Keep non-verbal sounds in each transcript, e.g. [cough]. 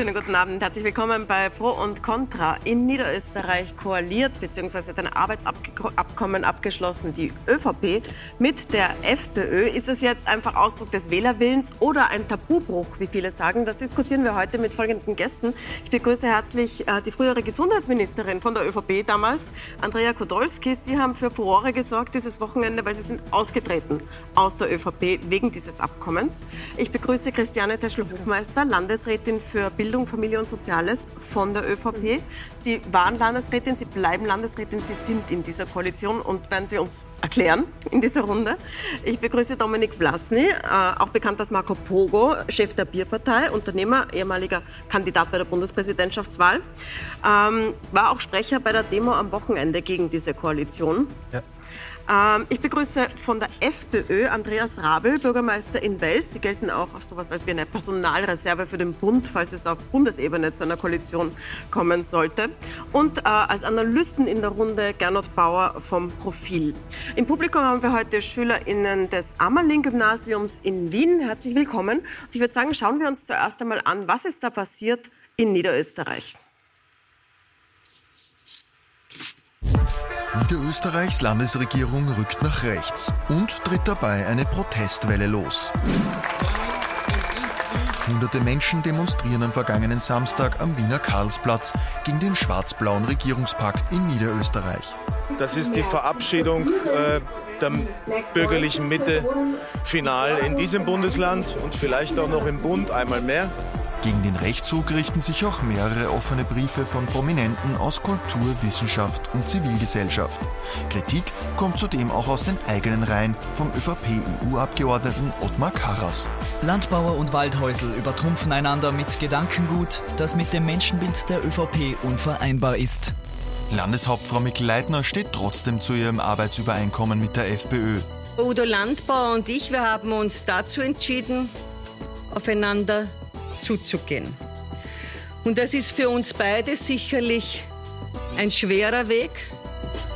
Schönen guten Abend. Herzlich willkommen bei Pro und Contra. In Niederösterreich koaliert bzw. ein Arbeitsabkommen abgeschlossen die ÖVP mit der FPÖ. Ist es jetzt einfach Ausdruck des Wählerwillens oder ein Tabubruch, wie viele sagen? Das diskutieren wir heute mit folgenden Gästen. Ich begrüße herzlich äh, die frühere Gesundheitsministerin von der ÖVP damals, Andrea Kodolski. Sie haben für Furore gesorgt dieses Wochenende, weil Sie sind ausgetreten aus der ÖVP wegen dieses Abkommens. Ich begrüße Christiane Teschel-Hofmeister, Landesrätin für Bildung Bildung, Familie und Soziales von der ÖVP. Sie waren Landesrätin, Sie bleiben Landesrätin, Sie sind in dieser Koalition und werden Sie uns erklären in dieser Runde. Ich begrüße Dominik Vlasny, äh, auch bekannt als Marco Pogo, Chef der Bierpartei, Unternehmer, ehemaliger Kandidat bei der Bundespräsidentschaftswahl. Ähm, war auch Sprecher bei der Demo am Wochenende gegen diese Koalition. Ja. Ähm, ich begrüße von der FPÖ Andreas Rabel, Bürgermeister in Wels. Sie gelten auch auf sowas als wie eine Personalreserve für den Bund, falls es auf Bundesebene zu einer Koalition kommen sollte. Und äh, als Analysten in der Runde Gernot Bauer vom Profil. Im Publikum haben wir heute SchülerInnen des Ammerling-Gymnasiums in Wien. Herzlich willkommen. Und ich würde sagen, schauen wir uns zuerst einmal an, was ist da passiert in Niederösterreich. Niederösterreichs Landesregierung rückt nach rechts und tritt dabei eine Protestwelle los. Hunderte Menschen demonstrieren am vergangenen Samstag am Wiener Karlsplatz gegen den schwarz-blauen Regierungspakt in Niederösterreich. Das ist die Verabschiedung äh, der bürgerlichen Mitte final in diesem Bundesland und vielleicht auch noch im Bund einmal mehr. Gegen den Rechtszug richten sich auch mehrere offene Briefe von Prominenten aus Kultur, Wissenschaft und Zivilgesellschaft. Kritik kommt zudem auch aus den eigenen Reihen vom ÖVP-EU-Abgeordneten Ottmar Karas. Landbauer und Waldhäusl übertrumpfen einander mit Gedankengut, das mit dem Menschenbild der ÖVP unvereinbar ist. Landeshauptfrau Mikl-Leitner steht trotzdem zu ihrem Arbeitsübereinkommen mit der FPÖ. Udo Landbauer und ich, wir haben uns dazu entschieden, aufeinander zuzugehen. Und das ist für uns beide sicherlich ein schwerer Weg.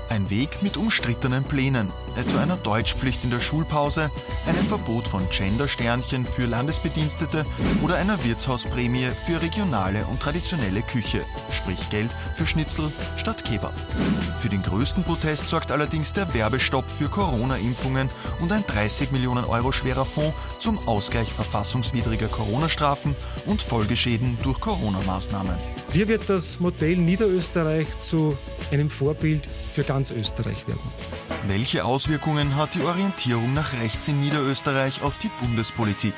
Ein Weg mit umstrittenen Plänen etwa einer Deutschpflicht in der Schulpause, einem Verbot von Gendersternchen für Landesbedienstete oder einer Wirtshausprämie für regionale und traditionelle Küche, sprich Geld für Schnitzel statt Kebab. Für den größten Protest sorgt allerdings der Werbestopp für Corona-Impfungen und ein 30 Millionen Euro schwerer Fonds zum Ausgleich verfassungswidriger Corona-Strafen und Folgeschäden durch Corona-Maßnahmen. Hier wird das Modell Niederösterreich zu einem Vorbild für ganz Österreich werden. Welche Auswirkungen hat die Orientierung nach rechts in Niederösterreich auf die Bundespolitik?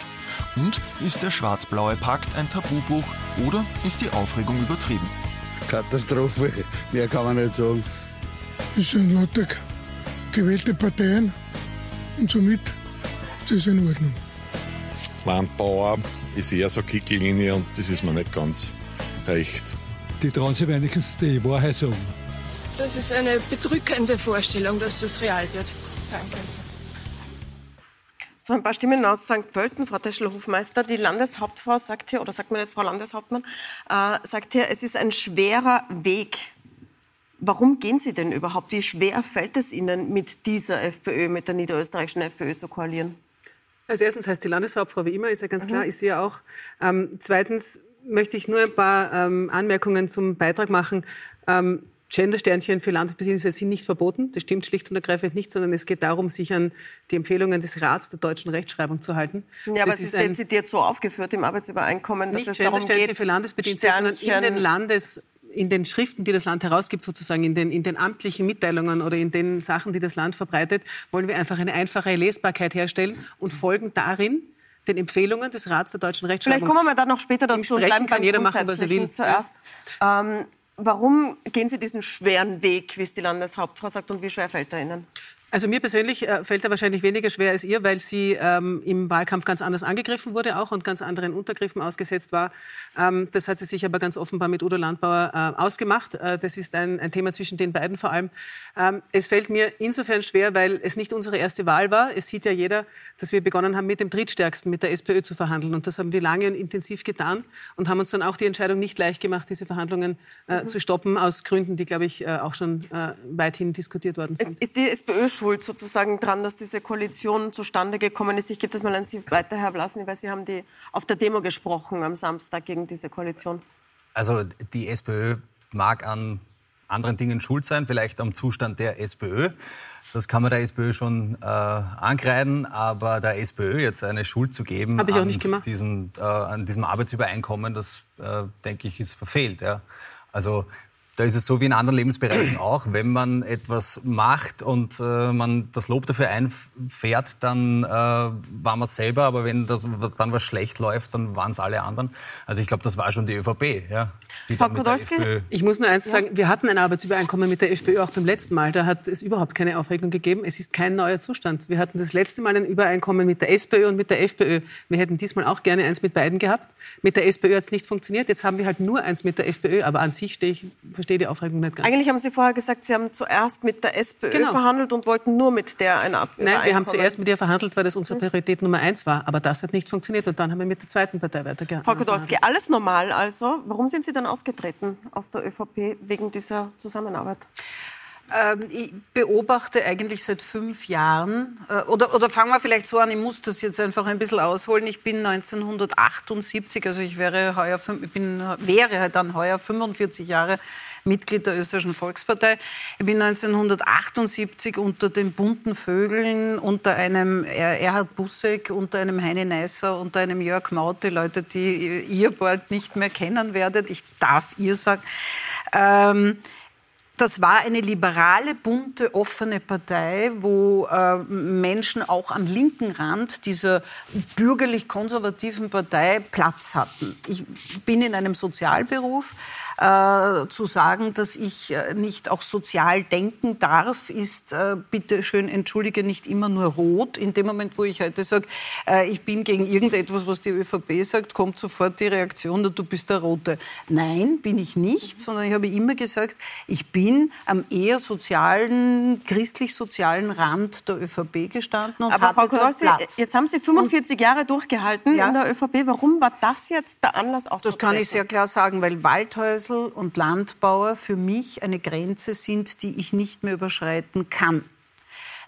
Und ist der schwarz-blaue Pakt ein Tabubruch oder ist die Aufregung übertrieben? Katastrophe, mehr kann man nicht sagen. Es sind lauter gewählte Parteien und somit ist das in Ordnung. Landbauer ist eher so Kicklinie und das ist mir nicht ganz recht. Die trauen sich wenigstens die Wahrheit sagen. Das ist eine bedrückende Vorstellung, dass das real wird. Danke. So ein paar Stimmen aus St. Pölten, Frau Teschel-Hofmeister. Die Landeshauptfrau sagt hier, oder sagt man jetzt Frau Landeshauptmann, äh, sagt hier, es ist ein schwerer Weg. Warum gehen Sie denn überhaupt? Wie schwer fällt es Ihnen, mit dieser FPÖ, mit der niederösterreichischen FPÖ zu koalieren? Also erstens heißt die Landeshauptfrau wie immer, ist ja ganz mhm. klar, ist sie ja auch. Ähm, zweitens möchte ich nur ein paar ähm, Anmerkungen zum Beitrag machen. Ähm, Gendersternchen für Landesbesitzende sind nicht verboten. Das stimmt schlicht und ergreifend nicht, sondern es geht darum, sich an die Empfehlungen des Rats der deutschen Rechtschreibung zu halten. Ja, aber es ist, dezidiert so aufgeführt im Arbeitsübereinkommen, dass nicht es darum geht, für Landesbedienstete, sondern in den Landes in den Schriften, die das Land herausgibt, sozusagen in den, in den amtlichen Mitteilungen oder in den Sachen, die das Land verbreitet, wollen wir einfach eine einfache Lesbarkeit herstellen und folgen darin den Empfehlungen des Rats der deutschen Rechtschreibung. Vielleicht kommen wir da noch später dazu. Sprechen kann jeder machen, was er will. Zuerst. Ähm, Warum gehen Sie diesen schweren Weg, wie es die Landeshauptfrau sagt, und wie schwer fällt er Ihnen? Also mir persönlich äh, fällt er wahrscheinlich weniger schwer als ihr, weil sie ähm, im Wahlkampf ganz anders angegriffen wurde auch und ganz anderen Untergriffen ausgesetzt war. Ähm, das hat sie sich aber ganz offenbar mit Udo Landbauer äh, ausgemacht. Äh, das ist ein, ein, Thema zwischen den beiden vor allem. Ähm, es fällt mir insofern schwer, weil es nicht unsere erste Wahl war. Es sieht ja jeder, dass wir begonnen haben, mit dem Drittstärksten, mit der SPÖ zu verhandeln. Und das haben wir lange und intensiv getan und haben uns dann auch die Entscheidung nicht leicht gemacht, diese Verhandlungen äh, mhm. zu stoppen, aus Gründen, die, glaube ich, äh, auch schon weithin diskutiert worden sind. Ist die SPÖ schuld sozusagen dran, dass diese Koalition zustande gekommen ist? Ich gebe das mal an Sie weiter, Herr Blasny, weil Sie haben die auf der Demo gesprochen am Samstag gegen diese Koalition. Also die SPÖ mag an anderen Dingen schuld sein, vielleicht am Zustand der SPÖ. Das kann man der SPÖ schon äh, ankreiden, aber der SPÖ jetzt eine Schuld zu geben an, diesem, äh, an diesem Arbeitsübereinkommen, das äh, denke ich ist verfehlt. Ja. Also da ist es so wie in anderen Lebensbereichen auch, wenn man etwas macht und äh, man das Lob dafür einfährt, dann äh, war man es selber, aber wenn das, dann was schlecht läuft, dann waren es alle anderen. Also ich glaube, das war schon die ÖVP. Ja, die Frau Podolski, ich muss nur eins ja. sagen, wir hatten ein Arbeitsübereinkommen mit der FPÖ auch beim letzten Mal. Da hat es überhaupt keine Aufregung gegeben. Es ist kein neuer Zustand. Wir hatten das letzte Mal ein Übereinkommen mit der SPÖ und mit der FPÖ. Wir hätten diesmal auch gerne eins mit beiden gehabt. Mit der SPÖ hat es nicht funktioniert. Jetzt haben wir halt nur eins mit der FPÖ, aber an sich stehe ich verstehe die Aufregung nicht ganz. Eigentlich haben Sie vorher gesagt, Sie haben zuerst mit der SPÖ genau. verhandelt und wollten nur mit der eine Ab Nein, wir haben zuerst mit ihr verhandelt, weil das unsere Priorität Nummer eins war. Aber das hat nicht funktioniert und dann haben wir mit der zweiten Partei weitergehandelt. Frau Kodolski, alles normal also. Warum sind Sie dann ausgetreten aus der ÖVP wegen dieser Zusammenarbeit? Ähm, ich beobachte eigentlich seit fünf Jahren, äh, oder, oder fangen wir vielleicht so an, ich muss das jetzt einfach ein bisschen ausholen. Ich bin 1978, also ich wäre, heuer, ich bin, wäre dann heuer 45 Jahre Mitglied der Österreichischen Volkspartei. Ich bin 1978 unter den bunten Vögeln, unter einem Erhard Busseck, unter einem Heine Neisser, unter einem Jörg Maute, Leute, die ihr bald nicht mehr kennen werdet. Ich darf ihr sagen. Ähm, das war eine liberale, bunte, offene Partei, wo äh, Menschen auch am linken Rand dieser bürgerlich-konservativen Partei Platz hatten. Ich bin in einem Sozialberuf, äh, zu sagen, dass ich äh, nicht auch sozial denken darf, ist äh, bitte schön, entschuldige, nicht immer nur rot. In dem Moment, wo ich heute sage, äh, ich bin gegen irgendetwas, was die ÖVP sagt, kommt sofort die Reaktion, du bist der Rote. Nein, bin ich nicht, sondern ich habe immer gesagt, ich bin am eher sozialen, christlich-sozialen Rand der ÖVP gestanden und Aber Frau Kolossi, jetzt haben Sie 45 und, Jahre durchgehalten ja? in der ÖVP. Warum war das jetzt der Anlass auszutreten? Das kann ich sehr klar sagen, weil Waldhäuser Häusl und Landbauer für mich eine Grenze sind, die ich nicht mehr überschreiten kann.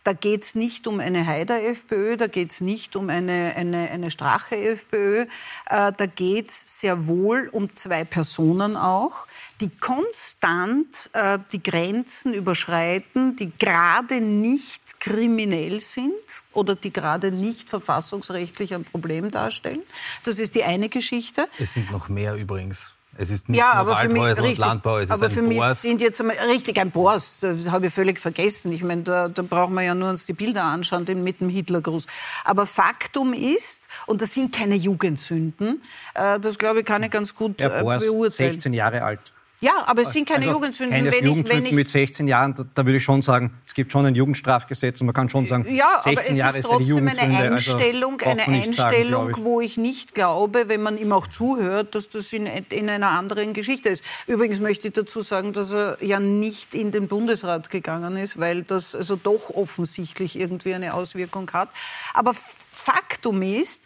Da geht es nicht um eine Haider-FPÖ, da geht es nicht um eine, eine, eine Strache-FPÖ, äh, da geht es sehr wohl um zwei Personen auch, die konstant äh, die Grenzen überschreiten, die gerade nicht kriminell sind oder die gerade nicht verfassungsrechtlich ein Problem darstellen. Das ist die eine Geschichte. Es sind noch mehr übrigens. Es ist nicht ja, nur Waldhäuser und Landbau, es aber ist ein für Bors. Mich sind jetzt einmal, richtig, ein Bors, das habe ich völlig vergessen. Ich meine, da, da brauchen wir ja nur uns die Bilder anschauen den, mit dem Hitlergruß. Aber Faktum ist, und das sind keine Jugendsünden, äh, das glaube ich kann ich ganz gut Bors, äh, beurteilen. 16 Jahre alt. Ja, aber es sind keine also Jugendsünden. Keines wenn Jugendsünden ich, wenn ich, mit 16 Jahren, da, da, würde ich schon sagen, es gibt schon ein Jugendstrafgesetz und man kann schon sagen, ja, 16 Jahre ist, eine Jugendsünde. Eine also Einstellung, also eine Einstellung sagen, wo ich nicht glaube, wenn man ihm auch zuhört, dass das in, in einer anderen Geschichte ist. Übrigens möchte ich dazu sagen, dass er ja nicht in den Bundesrat gegangen ist, weil das also doch offensichtlich irgendwie eine Auswirkung hat. Aber Faktum ist,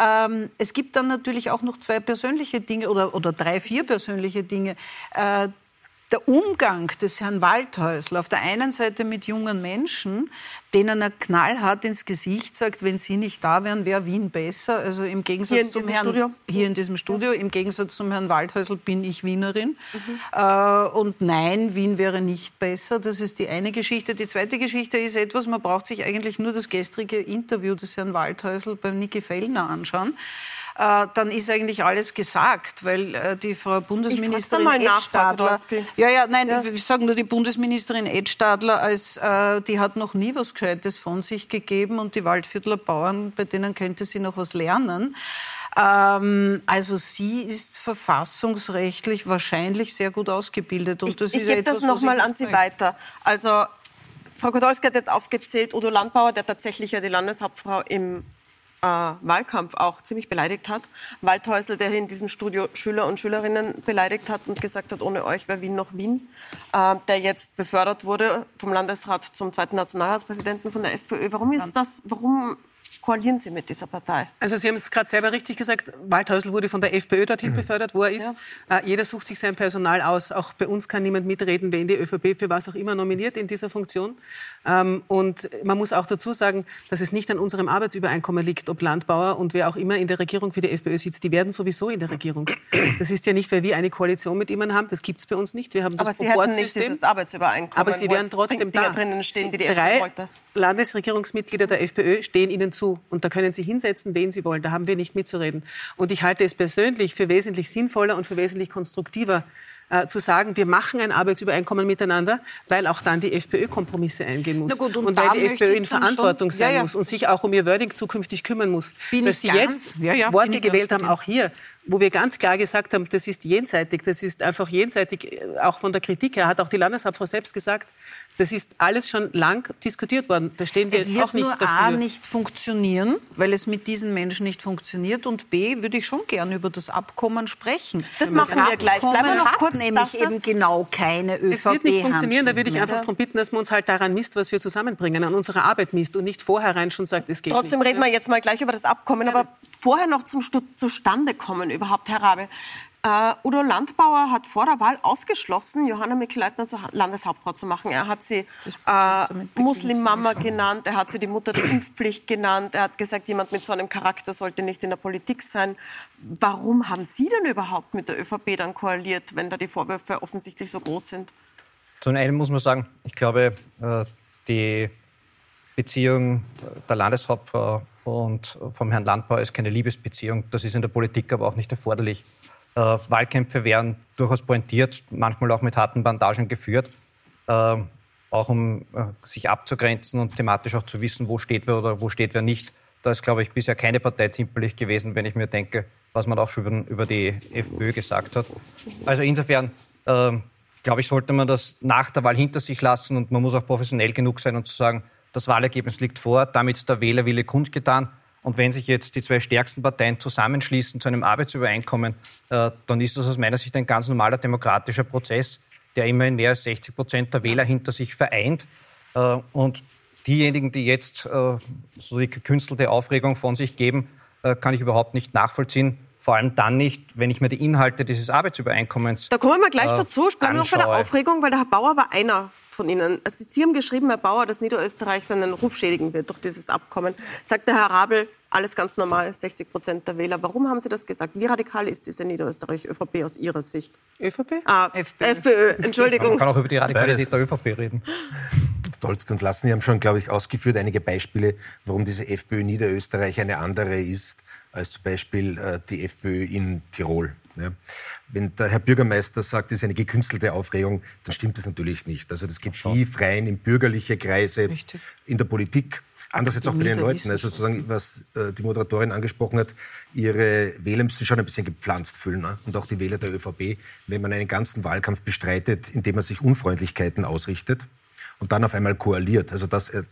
ähm, es gibt dann natürlich auch noch zwei persönliche Dinge oder, oder drei, vier persönliche Dinge. Äh, der Umgang des Herrn Waldhäusl auf der einen Seite mit jungen Menschen, denen er knallhart ins Gesicht sagt, wenn sie nicht da wären, wäre Wien besser. Also im Gegensatz zum Herrn Studio? hier in diesem Studio, im Gegensatz zum Herrn Waldhäusl bin ich Wienerin. Mhm. Äh, und nein, Wien wäre nicht besser. Das ist die eine Geschichte. Die zweite Geschichte ist etwas, man braucht sich eigentlich nur das gestrige Interview des Herrn Waldhäusl beim Niki Fellner anschauen. Äh, dann ist eigentlich alles gesagt, weil äh, die Frau Bundesministerin Edstadler, ja, ja, nein, ja. ich sage nur die Bundesministerin Edstadler, als äh, die hat noch nie was Gescheites von sich gegeben und die Waldviertler Bauern, bei denen könnte sie noch was lernen. Ähm, also sie ist verfassungsrechtlich wahrscheinlich sehr gut ausgebildet. Und das ich, ich gebe das nochmal an Sie weiter. Also Frau Kodolski hat jetzt aufgezählt, Udo Landbauer, der tatsächlich ja die Landeshauptfrau im äh, Wahlkampf auch ziemlich beleidigt hat. Waldhäusl, der hier in diesem Studio Schüler und Schülerinnen beleidigt hat und gesagt hat, ohne euch wäre Wien noch Wien, äh, der jetzt befördert wurde vom Landesrat zum zweiten Nationalratspräsidenten von der FPÖ. Warum ist das, warum koalieren Sie mit dieser Partei? Also Sie haben es gerade selber richtig gesagt, Waldhäusl wurde von der FPÖ dorthin Mhm. [clears throat] befördert, wo er ist. Äh, jeder sucht sich sein Personal aus. Auch bei uns kann niemand mitreden, wen die ÖVP für was auch immer nominiert in dieser Funktion. Ähm, und man muss auch dazu sagen, dass es nicht an unserem Arbeitsübereinkommen liegt, ob Landbauer und wer auch immer in der Regierung für die FPÖ sitzt. Die werden sowieso in der Regierung. Das ist ja nicht, weil wir eine Koalition mit ihnen haben. Das gibt es bei uns nicht. Wir haben das Aber Sie hätten nicht dieses Arbeitsübereinkommen, Aber sie wären jetzt trotzdem da. drinnen stehen, die die Drei FPÖ wollte. Landesregierungsmitglieder der FPÖ stehen Ihnen zu. Und da können Sie hinsetzen, wen Sie wollen. Da haben wir nicht mitzureden. Und ich halte es persönlich für wesentlich sinnvoller und für wesentlich konstruktiver, äh, zu sagen, wir machen ein Arbeitsübereinkommen miteinander, weil auch dann die FPÖ Kompromisse eingehen muss. Gut, und und weil die FPÖ in Verantwortung schon- sein Ja, ja. muss und sich auch um ihr Wording zukünftig kümmern muss. Bin Dass ich Sie ganz- jetzt ja, Worte gewählt haben, auch hier, wo wir ganz klar gesagt haben, das ist jenseitig, das ist einfach jenseitig, äh, auch von der Kritik her, hat auch die Landeshauptfrau selbst gesagt, das ist alles schon lang diskutiert worden. Da stehen wir Es jetzt wird auch nicht nur dafür. A nicht funktionieren, weil es mit diesen Menschen nicht funktioniert und B würde ich schon gern über das Abkommen sprechen. Das machen wir gleich. Bleiben wir noch kurz, nämlich dass eben es- genau keine ÖVP. Es wird nicht funktionieren, da würde ich einfach darum bitten, dass man uns halt daran misst, was wir zusammenbringen, an unserer Arbeit misst und nicht vorherein schon sagt, es geht Trotzdem nicht. reden wir jetzt mal gleich über das Abkommen, aber vorher noch zum Stu Zustandekommen überhaupt, Herr Rabe. Äh, Udo Landbauer hat vor der Wahl ausgeschlossen, Johanna Mikl-Leitner zur Ha- Landeshauptfrau zu machen. Er hat sie äh, Muslimmama genannt, er hat sie die Mutter der Impfpflicht genannt, er hat gesagt, jemand mit so einem Charakter sollte nicht in der Politik sein. Warum haben Sie denn überhaupt mit der ÖVP dann koaliert, wenn da die Vorwürfe offensichtlich so groß sind? Zum einen muss man sagen, ich glaube, äh, die Beziehung der Landeshauptfrau und vom Herrn Landbauer ist keine Liebesbeziehung. Das ist in der Politik aber auch nicht erforderlich. Äh, Wahlkämpfe werden durchaus pointiert, manchmal auch mit harten Bandagen geführt, äh, auch um äh, sich abzugrenzen und thematisch auch zu wissen, wo steht wer oder wo steht wer nicht. Da ist, glaube ich, bisher keine Partei zimperlich gewesen, wenn ich mir denke, was man auch schon über, die FPÖ gesagt hat. Also insofern ähm, glaube ich, sollte man das nach der Wahl hinter sich lassen und man muss auch professionell genug sein und zu sagen, das Wahlergebnis liegt vor, damit ist der Wählerwille kundgetan. Und wenn sich jetzt die zwei stärksten Parteien zusammenschließen zu einem Arbeitsübereinkommen, äh, dann ist das aus meiner Sicht ein ganz normaler demokratischer Prozess, der immerhin mehr als 60 Prozent der Wähler hinter sich vereint. Äh, und diejenigen, die jetzt äh, so die gekünstelte Aufregung von sich geben, kann ich überhaupt nicht nachvollziehen. Vor allem dann nicht, wenn ich mir die Inhalte dieses Arbeitsübereinkommens Da kommen wir gleich dazu. Bleiben wir noch bei der. Aufregung, weil der Herr Bauer war einer von Ihnen. Also Sie haben geschrieben, Herr Bauer, dass Niederösterreich seinen Ruf schädigen wird durch dieses Abkommen. Sagt der Herr Rabel, alles ganz normal, 60 Prozent der Wähler. Warum haben Sie das gesagt? Wie radikal ist diese Niederösterreich-ÖVP aus Ihrer Sicht? ÖVP? Ah, FPÖ, Entschuldigung. Man kann auch über die Radikalität der ÖVP reden. Dolzk und Lassen, die haben schon, glaube ich, ausgeführt einige Beispiele, warum diese FPÖ in Niederösterreich eine andere ist als zum Beispiel äh, die FPÖ in Tirol. Ja. Wenn der Herr Bürgermeister sagt, es ist eine gekünstelte Aufregung, dann stimmt das natürlich nicht. Also das geht tief rein in bürgerliche Kreise, in der Politik. Andererseits auch bei den Leuten. Also sozusagen, was äh, die Moderatorin angesprochen hat, ihre Wähler müssen schon ein bisschen gepflanzt fühlen. Ne? Und auch die Wähler der ÖVP, wenn man einen ganzen Wahlkampf bestreitet, indem man sich Unfreundlichkeiten ausrichtet und dann auf einmal koaliert. Also das äh,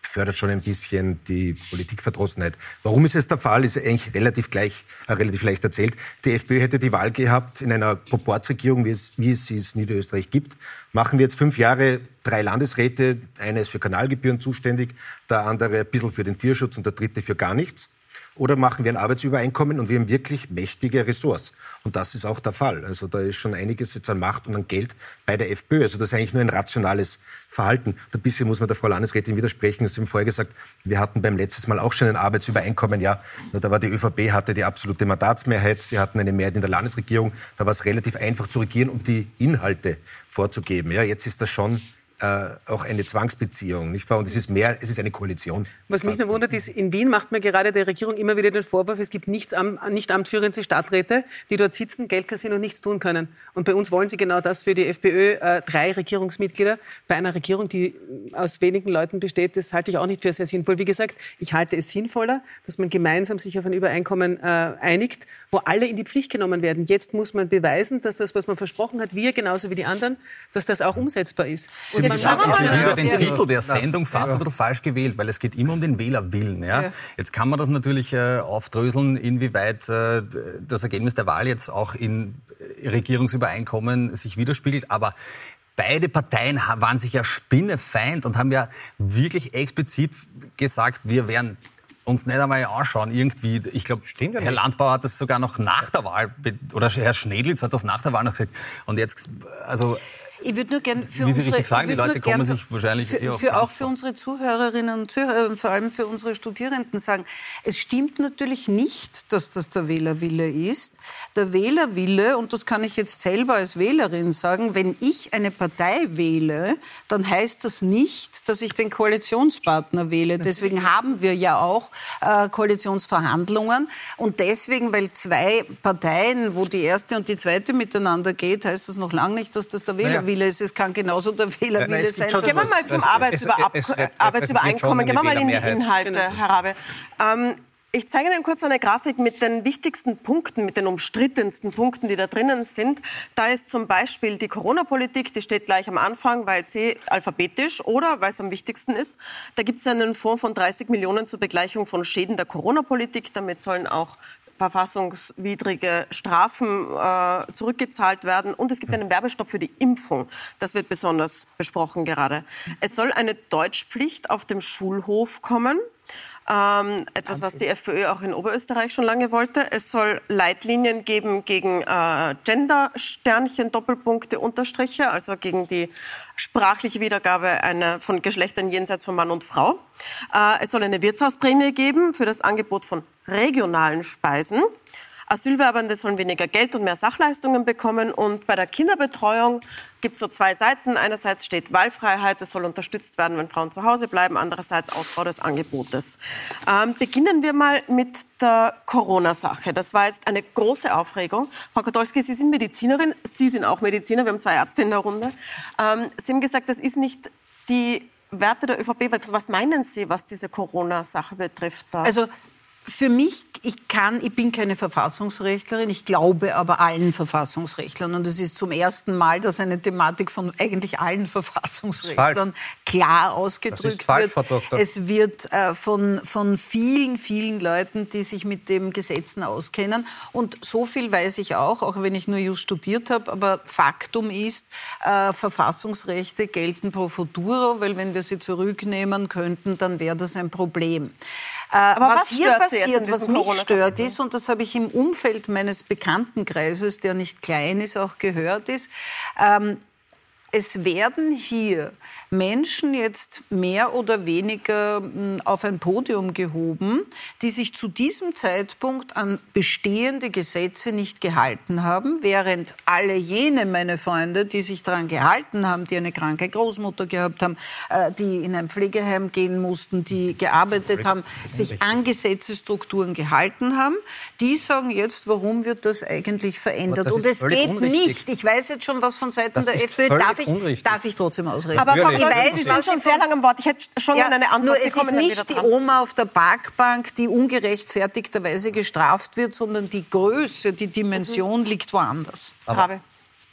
fördert schon ein bisschen die Politikverdrossenheit. Warum ist es der Fall, ist eigentlich relativ gleich, äh, relativ leicht erzählt. Die FPÖ hätte die Wahl gehabt in einer Proportsregierung, wie es, wie es sie in Niederösterreich gibt. Machen wir jetzt fünf Jahre drei Landesräte, einer ist für Kanalgebühren zuständig, der andere ein bisschen für den Tierschutz und der dritte für gar nichts. Oder machen wir ein Arbeitsübereinkommen und wir haben wirklich mächtige Ressorts. Und das ist auch der Fall. Also da ist schon einiges jetzt an Macht und an Geld bei der FPÖ. Also das ist eigentlich nur ein rationales Verhalten. Da bisschen muss man der Frau Landesrätin widersprechen. Sie haben vorher gesagt, wir hatten beim letzten Mal auch schon ein Arbeitsübereinkommen. Ja, da war die ÖVP, hatte die absolute Mandatsmehrheit. Sie hatten eine Mehrheit in der Landesregierung. Da war es relativ einfach zu regieren und die Inhalte vorzugeben. Ja, jetzt ist das schon äh, auch eine Zwangsbeziehung, nicht wahr? Und es ist mehr, es ist eine Koalition. Was mich nur wundert, ist, in Wien macht man gerade der Regierung immer wieder den Vorwurf, es gibt nichts am, nicht amtführende Stadträte, die dort sitzen, Geld kassieren und nichts tun können. Und bei uns wollen sie genau das für die FPÖ, äh, drei Regierungsmitglieder. Bei einer Regierung, die aus wenigen Leuten besteht, das halte ich auch nicht für sehr sinnvoll. Wie gesagt, ich halte es sinnvoller, dass man gemeinsam sich auf ein Übereinkommen äh, einigt, wo alle in die Pflicht genommen werden. Jetzt muss man beweisen, dass das, was man versprochen hat, wir genauso wie die anderen, dass das auch umsetzbar ist. Und haben man muss- wieder den Ja. Titel der Sendung fast ein bisschen falsch gewählt, weil es geht immer um den Wählerwillen. Ja? Ja. Jetzt kann man das natürlich äh, aufdröseln, inwieweit äh, das Ergebnis der Wahl jetzt auch in äh, Regierungsübereinkommen sich widerspiegelt. Aber beide Parteien waren sich ja spinnefeind und haben ja wirklich explizit gesagt, wir wären uns nicht einmal anschauen, irgendwie. Ich glaube, Herr Landbauer hat das sogar noch nach der Wahl, oder Herr Schnedlitz hat das nach der Wahl noch gesagt. Und jetzt, also ich würde nur gerne für Wie Sie unsere, richtig sagen, die Leute kommen sich wahrscheinlich für, auf für auch für unsere Zuhörerinnen und Zuhörer und vor allem für unsere Studierenden sagen, es stimmt natürlich nicht, dass das der Wählerwille ist. Der Wählerwille, und das kann ich jetzt selber als Wählerin sagen, wenn ich eine Partei wähle, dann heißt das nicht, dass ich den Koalitionspartner wähle. Deswegen haben wir ja auch äh, Koalitionsverhandlungen und deswegen, weil zwei Parteien, wo die erste und die zweite miteinander geht, heißt das noch lange nicht, dass das der Naja. Wählerwille ist. Es kann genauso der Wählerwille gibt sein. schon Gehen wir mal zum Arbeitsübereinkommen. Gehen wir mal in die Inhalte, Herr Rabe. Ähm, ich zeige Ihnen kurz eine Grafik mit den wichtigsten Punkten, mit den umstrittensten Punkten, die da drinnen sind. Da ist zum Beispiel die Corona-Politik, die steht gleich am Anfang, weil sie alphabetisch oder weil es am wichtigsten ist. Da gibt es einen Fonds von 30 Millionen zur Begleichung von Schäden der Corona-Politik. Damit sollen auch verfassungswidrige Strafen äh, zurückgezahlt werden. Und es gibt einen Werbestopp für die Impfung. Das wird besonders besprochen gerade. Es soll eine Deutschpflicht auf dem Schulhof kommen. Ähm, etwas, was die FPÖ auch in Oberösterreich schon lange wollte. Es soll Leitlinien geben gegen äh, Gender-Sternchen, Doppelpunkte, Unterstriche, also gegen die sprachliche Wiedergabe einer, von Geschlechtern jenseits von Mann und Frau. Äh, es soll eine Wirtshausprämie geben für das Angebot von regionalen Speisen. Asylwerbende sollen weniger Geld und mehr Sachleistungen bekommen. Und bei der Kinderbetreuung gibt es so zwei Seiten. Einerseits steht Wahlfreiheit, es soll unterstützt werden, wenn Frauen zu Hause bleiben. Andererseits Ausbau des Angebotes. Ähm, beginnen wir mal mit der Corona-Sache. Das war jetzt eine große Aufregung. Frau Podolski, Sie sind Medizinerin, Sie sind auch Mediziner. Wir haben zwei Ärzte in der Runde. Ähm, Sie haben gesagt, das ist nicht die Werte der ÖVP. Was meinen Sie, was diese Corona-Sache betrifft? Da? Also für mich, ich kann, ich bin keine Verfassungsrechtlerin, ich glaube aber allen Verfassungsrechtlern. Und es ist zum ersten Mal, dass eine Thematik von eigentlich allen Verfassungsrechtlern klar ausgedrückt Das ist falsch, Frau wird. Doktor. Es wird äh, von, von vielen, vielen Leuten, die sich mit den Gesetzen auskennen. Und so viel weiß ich auch, auch wenn ich nur Just studiert habe. Aber Faktum ist, äh, Verfassungsrechte gelten pro futuro, weil wenn wir sie zurücknehmen könnten, dann wäre das ein Problem. Äh, Aber was, was hier in passiert, was mich stört ist, und das habe ich im Umfeld meines Bekanntenkreises, der nicht klein ist, auch gehört, ist, ähm, es werden hier Menschen jetzt mehr oder weniger mh, auf ein Podium gehoben, die sich zu diesem Zeitpunkt an bestehende Gesetze nicht gehalten haben, während alle jene meine Freunde, die sich daran gehalten haben, die eine kranke Großmutter gehabt haben, äh, die in ein Pflegeheim gehen mussten, die gearbeitet haben, sich an Gesetzesstrukturen gehalten haben, die sagen jetzt, warum wird das eigentlich verändert? das Und es geht unrichtig. nicht, ich weiß jetzt schon was von Seiten Das der FPÖ, darf ich, unrichtig. darf ich trotzdem ausreden? Aber Frau weiß, Sie waren schon sehr lange am Wort. Ich hätte schon gerne eine Antwort. nur es ist nicht die. Oma auf der Parkbank, die ungerechtfertigterweise gestraft wird, sondern die Größe, die Dimension Mhm. liegt woanders. Aber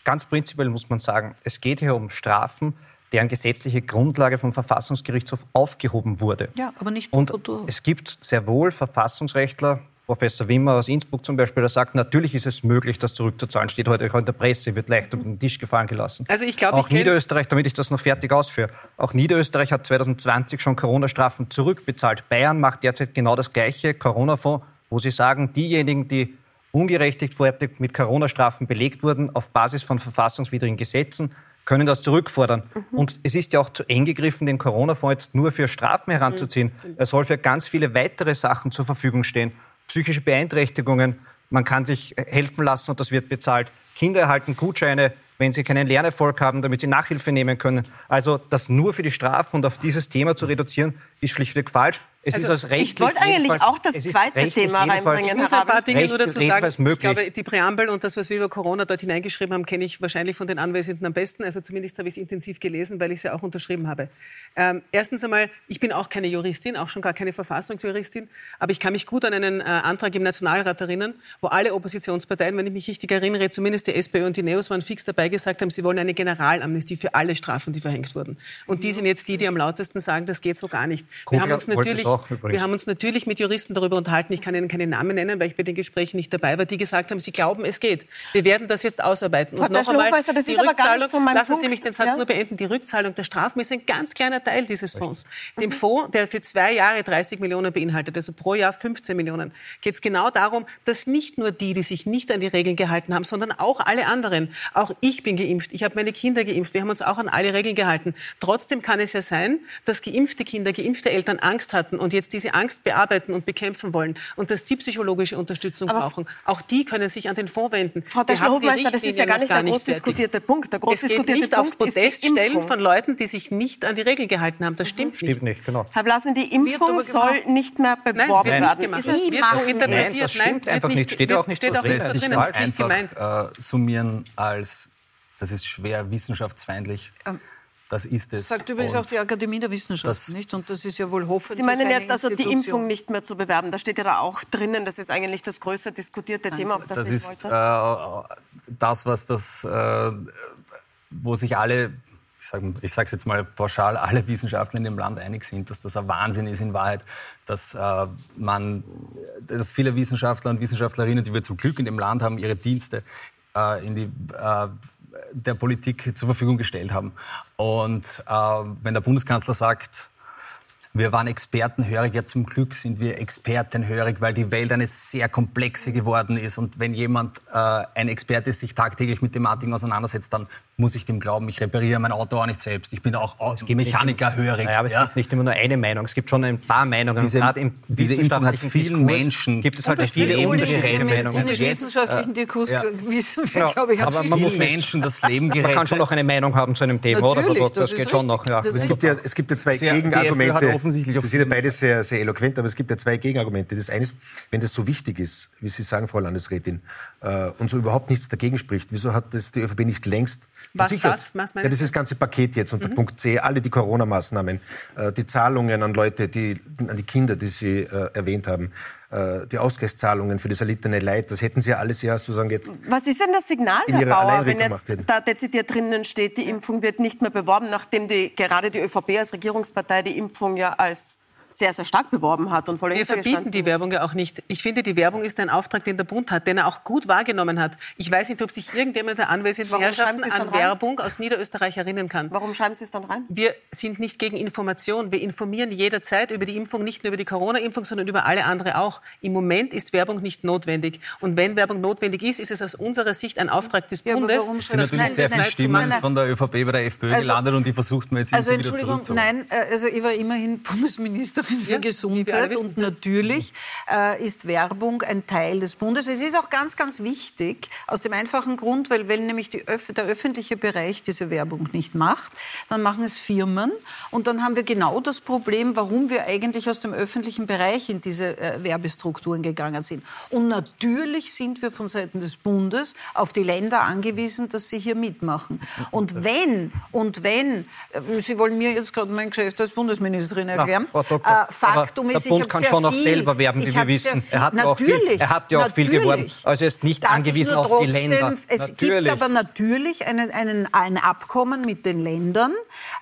ganz prinzipiell muss man sagen, es geht hier um Strafen, deren gesetzliche Grundlage vom Verfassungsgerichtshof aufgehoben wurde. Ja, aber nicht Und Futuro. es gibt sehr wohl Verfassungsrechtler, Professor Wimmer aus Innsbruck zum Beispiel, der sagt, natürlich ist es möglich, das zurückzuzahlen. Steht heute auch in der Presse, wird leicht unter den Tisch gefallen gelassen. Also ich glaube, auch ich Niederösterreich, damit ich das noch fertig ausführe, auch Niederösterreich hat 2020 schon Corona-Strafen zurückbezahlt. Bayern macht derzeit genau das Gleiche, Corona-Fonds, wo sie sagen, diejenigen, die ungerechtfertigt mit Corona-Strafen belegt wurden, auf Basis von verfassungswidrigen Gesetzen, können das zurückfordern. Und es ist ja auch zu eng gegriffen, den Corona-Fonds jetzt nur für Strafen heranzuziehen. Er soll für ganz viele weitere Sachen zur Verfügung stehen. Psychische Beeinträchtigungen, man kann sich helfen lassen und das wird bezahlt. Kinder erhalten Gutscheine, wenn sie keinen Lernerfolg haben, damit sie Nachhilfe nehmen können. Also das nur für die Strafen und auf dieses Thema zu reduzieren, ist schlichtweg falsch. Es Also, ist ich rechtlich wollte eigentlich auch das zweite Thema reinbringen, Ich muss ein paar. Dinge nur dazu sagen. Ich glaube, die Präambel und das, was wir über Corona dort hineingeschrieben haben, kenne ich wahrscheinlich von den Anwesenden am besten. Also zumindest habe ich es intensiv gelesen, weil ich es ja auch unterschrieben habe. Ähm, erstens einmal, ich bin auch keine Juristin, auch schon gar keine Verfassungsjuristin, aber ich kann mich gut an einen äh, Antrag im Nationalrat erinnern, wo alle Oppositionsparteien, wenn ich mich richtig erinnere, zumindest die SPÖ und die NEOS waren fix dabei gesagt haben, sie wollen eine Generalamnestie für alle Strafen, die verhängt wurden. Und die sind jetzt die, die am lautesten sagen, das geht so gar nicht. Wir Kogler haben uns natürlich auch übrigens. Wir haben uns natürlich mit Juristen darüber unterhalten. Ich kann Ihnen keine Namen nennen, weil ich bei den Gesprächen nicht dabei war, die gesagt haben, sie glauben, es geht. Wir werden das jetzt ausarbeiten. Frau Und noch einmal, das die ist aber gar nicht Rückzahlung, so mein lassen Sie Punkt. mich den Satz Ja? nur beenden. Die Rückzahlung der Strafen ist ein ganz kleiner Teil dieses Fonds. Dem Fonds, der für zwei Jahre 30 Millionen beinhaltet, also pro Jahr 15 Millionen, geht es genau darum, dass nicht nur die, die sich nicht an die Regeln gehalten haben, sondern auch alle anderen. Auch ich bin geimpft. Ich habe meine Kinder geimpft. Wir haben uns auch an alle Regeln gehalten. Trotzdem kann es ja sein, dass geimpfte Kinder, geimpfte Eltern Angst hatten und jetzt diese Angst bearbeiten und bekämpfen wollen und dass die psychologische Unterstützung Aber brauchen. Auch die können sich an den Fonds wenden. Frau Wir haben die Hofmeister, das ist ja gar nicht der groß fertig. diskutierte Punkt. Der groß Es geht diskutierte nicht aufs Punkt die Podest stellen von Leuten, die sich nicht an die Regeln gehalten haben. Das stimmt nicht. Stimmt nicht, genau. Herr Blasen, die Impfung soll nicht mehr Nein, beworben nicht werden. Ist Das wird so machen. interpretiert. Nein, das stimmt wird einfach nicht. Steht ja auch nicht steht so auch nicht drin. so lässt sich. Das ist nicht einfach äh, summieren als, das ist schwer wissenschaftsfeindlich. Das ist es. Sagt übrigens Und auch die Akademie der Wissenschaften, das- nicht? Und das ist ja wohl hoffentlich Sie meinen eine jetzt also die. Impfung nicht mehr zu bewerben. Da steht ja da auch drinnen, das ist eigentlich das größte diskutierte Thema, auf das, das ich ist wollte. äh, das, was das, äh, wo sich alle, ich sage ich sag's jetzt mal pauschal, alle Wissenschaftler in dem Land einig sind, dass das ein Wahnsinn ist in Wahrheit, dass äh, man, dass viele Wissenschaftler und Wissenschaftlerinnen, die wir zum Glück in dem Land haben, ihre Dienste äh, in die äh, der Politik zur Verfügung gestellt haben. Und äh, wenn der Bundeskanzler sagt, wir waren expertenhörig, ja zum Glück sind wir expertenhörig, weil die Welt eine sehr komplexe geworden ist. Und wenn jemand, äh, ein Experte ist, sich tagtäglich mit Thematiken auseinandersetzt, dann muss ich dem glauben, ich repariere mein Auto auch nicht selbst. Ich bin auch Mechaniker hörig. Naja, aber es ja. gibt nicht immer nur eine Meinung, es gibt schon ein paar Meinungen. Diese- gerade im diese Impfung hat vielen Diskurs Menschen gibt es halt das viele Leben unterschiedliche. Meinungen. Im wissenschaftlichen Diskurs ja. wissen wir, Ja, glaube ich, hat aber man muss Menschen das Leben Man gerettet. kann schon noch eine Meinung haben zu einem Thema, oder? Natürlich, Gott? das Das geht schon noch. Ja. Es gibt, ja, es gibt ja zwei Gegenargumente. Offensichtlich auch Sie sind ja beide sehr, sehr eloquent, aber es gibt ja zwei Gegenargumente. Das eine ist, wenn das so wichtig ist, wie Sie sagen, Frau Landesrätin, äh, und so überhaupt nichts dagegen spricht, wieso hat das die ÖVP nicht längst Was versichert? das? Was meinen ja, das ist das ganze Paket jetzt unter Mhm. Punkt C, alle die Corona-Maßnahmen, äh, die Zahlungen an Leute, die, an die Kinder, die Sie äh, erwähnt haben, äh, die Ausgleichszahlungen für das erlittene Leid, das hätten Sie ja alles ja sozusagen jetzt Was ist denn das Signal, Herr Bauer, wenn jetzt da dezidiert drinnen steht, die Impfung wird nicht mehr beworben, nachdem die, gerade die ÖVP als Regierungspartei die Impfung ja als sehr, sehr stark beworben hat und voll Wir verbieten die Werbung ja auch nicht. Ich finde, die Werbung ist ein Auftrag, den der Bund hat, den er auch gut wahrgenommen hat. Ich weiß nicht, ob sich irgendjemand der anwesenden Herrschaften an? Werbung aus Niederösterreich erinnern kann. Warum schreiben Sie es dann rein? Wir sind nicht gegen Information. Wir informieren jederzeit über die Impfung, nicht nur über die Corona-Impfung, sondern über alle andere auch. Im Moment ist Werbung nicht notwendig. Und wenn Werbung notwendig ist, ist es aus unserer Sicht ein Auftrag des Ja, Bundes. Es sind natürlich Nein, sehr nein, viele nein, Stimmen nein, nein. von der ÖVP bei der FPÖ Also- gelandet und die versucht man jetzt Also irgendwie wieder Entschuldigung, zurückzuholen. nein, äh, also ich war immerhin [laughs] Bundesministerin für Ja, Gesundheit und natürlich äh, ist Werbung ein Teil des Bundes. Es ist auch ganz, ganz wichtig, aus dem einfachen Grund, weil wenn nämlich Öff der öffentliche Bereich diese Werbung nicht macht, dann machen es Firmen und dann haben wir genau das Problem, warum wir eigentlich aus dem öffentlichen Bereich in diese äh, Werbestrukturen gegangen sind. Und natürlich sind wir von Seiten des Bundes auf die Länder angewiesen, dass sie hier mitmachen. Und wenn, und wenn, äh, Sie wollen mir jetzt gerade mein Geschäft als Bundesministerin erklären, Doktor, äh, Faktum aber ist, der Bund kann schon auch selber werben, wie wir wissen. Er hat, ja auch viel, er hat ja auch viel geworben. Also er ist nicht Darf angewiesen auf die trotzdem- Länder. Es Natürlich. gibt aber natürlich einen, einen, ein Abkommen mit den Ländern,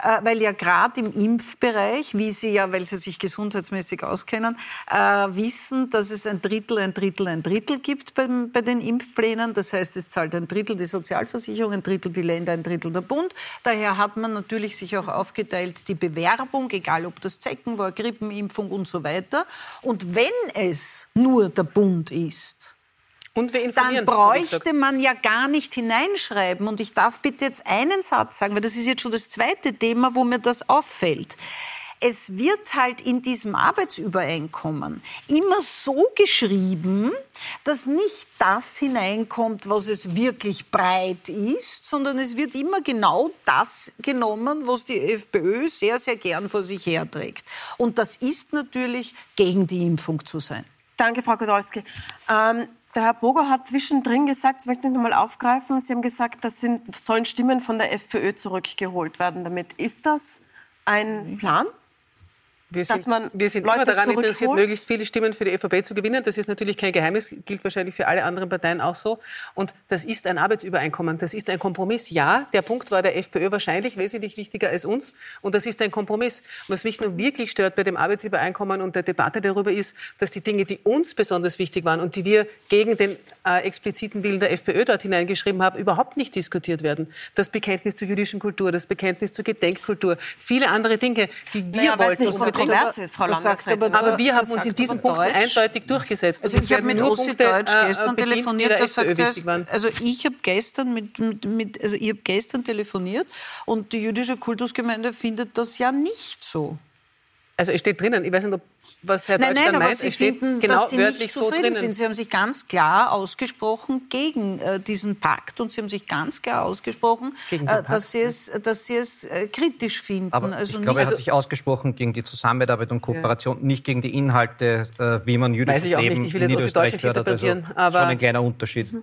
äh, weil ja gerade im Impfbereich, wie Sie ja, weil Sie sich gesundheitsmäßig auskennen, äh, wissen, dass es ein Drittel, ein Drittel, ein Drittel gibt beim, bei den Impfplänen. Das heißt, es zahlt ein Drittel die Sozialversicherung, ein Drittel die Länder, ein Drittel der Bund. Daher hat man natürlich sich auch aufgeteilt, die Bewerbung, egal ob das Zecken war, Grippenimpfung und so weiter. Und wenn es nur der Bund ist, dann bräuchte man ja gar nicht hineinschreiben. Und ich darf bitte jetzt einen Satz sagen, weil das ist jetzt schon das zweite Thema, wo mir das auffällt. Es wird halt in diesem Arbeitsübereinkommen immer so geschrieben, dass nicht das hineinkommt, was es wirklich breit ist, sondern es wird immer genau das genommen, was die FPÖ sehr, sehr gern vor sich herträgt. Und das ist natürlich gegen die Impfung zu sein. Danke, Frau Godolski. Ähm, der Herr Boger hat zwischendrin gesagt, das möchte ich noch mal aufgreifen, Sie haben gesagt, das sind, sollen Stimmen von der FPÖ zurückgeholt werden damit. Ist das ein Plan? Wir dass sind, man wir sind Leute immer daran interessiert, möglichst viele Stimmen für die ÖVP zu gewinnen. Das ist natürlich kein Geheimnis, gilt wahrscheinlich für alle anderen Parteien auch so. Und das ist ein Arbeitsübereinkommen, das ist ein Kompromiss. Ja, der Punkt war der FPÖ wahrscheinlich wesentlich wichtiger als uns. Und das ist ein Kompromiss. Und was mich nun wirklich stört bei dem Arbeitsübereinkommen und der Debatte darüber ist, dass die Dinge, die uns besonders wichtig waren und die wir gegen den äh, expliziten Willen der FPÖ dort hineingeschrieben haben, überhaupt nicht diskutiert werden. Das Bekenntnis zur jüdischen Kultur, das Bekenntnis zur Gedenkkultur, viele andere Dinge, die wir Naja, wollten. Nicht und für die- kontrovers ist, Frau Landesrätin. aber aber wir haben uns in diesen aber Punkten Deutsch. eindeutig durchgesetzt. Also ich habe mit Ossi Deutsch äh, gestern telefoniert, der sagt, also ich habe gestern mit, mit, mit also ich habe gestern telefoniert und die jüdische Kultusgemeinde findet das ja nicht so. Also es steht drinnen, ich weiß nicht, ob, was Herr Nein, Deutsch nein, meint. Sie es steht finden, genau dass Sie wörtlich nicht so zufrieden drinnen. sind. Sie haben sich ganz klar ausgesprochen gegen äh, diesen Pakt und Sie haben sich ganz klar ausgesprochen, äh, dass Sie es, dass Sie es äh, kritisch finden. Aber also ich glaube, er nicht- hat sich ausgesprochen gegen die Zusammenarbeit und Kooperation, nicht gegen die Inhalte, äh, wie man jüdisches Weiß ich auch nicht, Leben ich will in jetzt Deutsch Niederösterreich fördert. Also aber- schon ein kleiner Unterschied.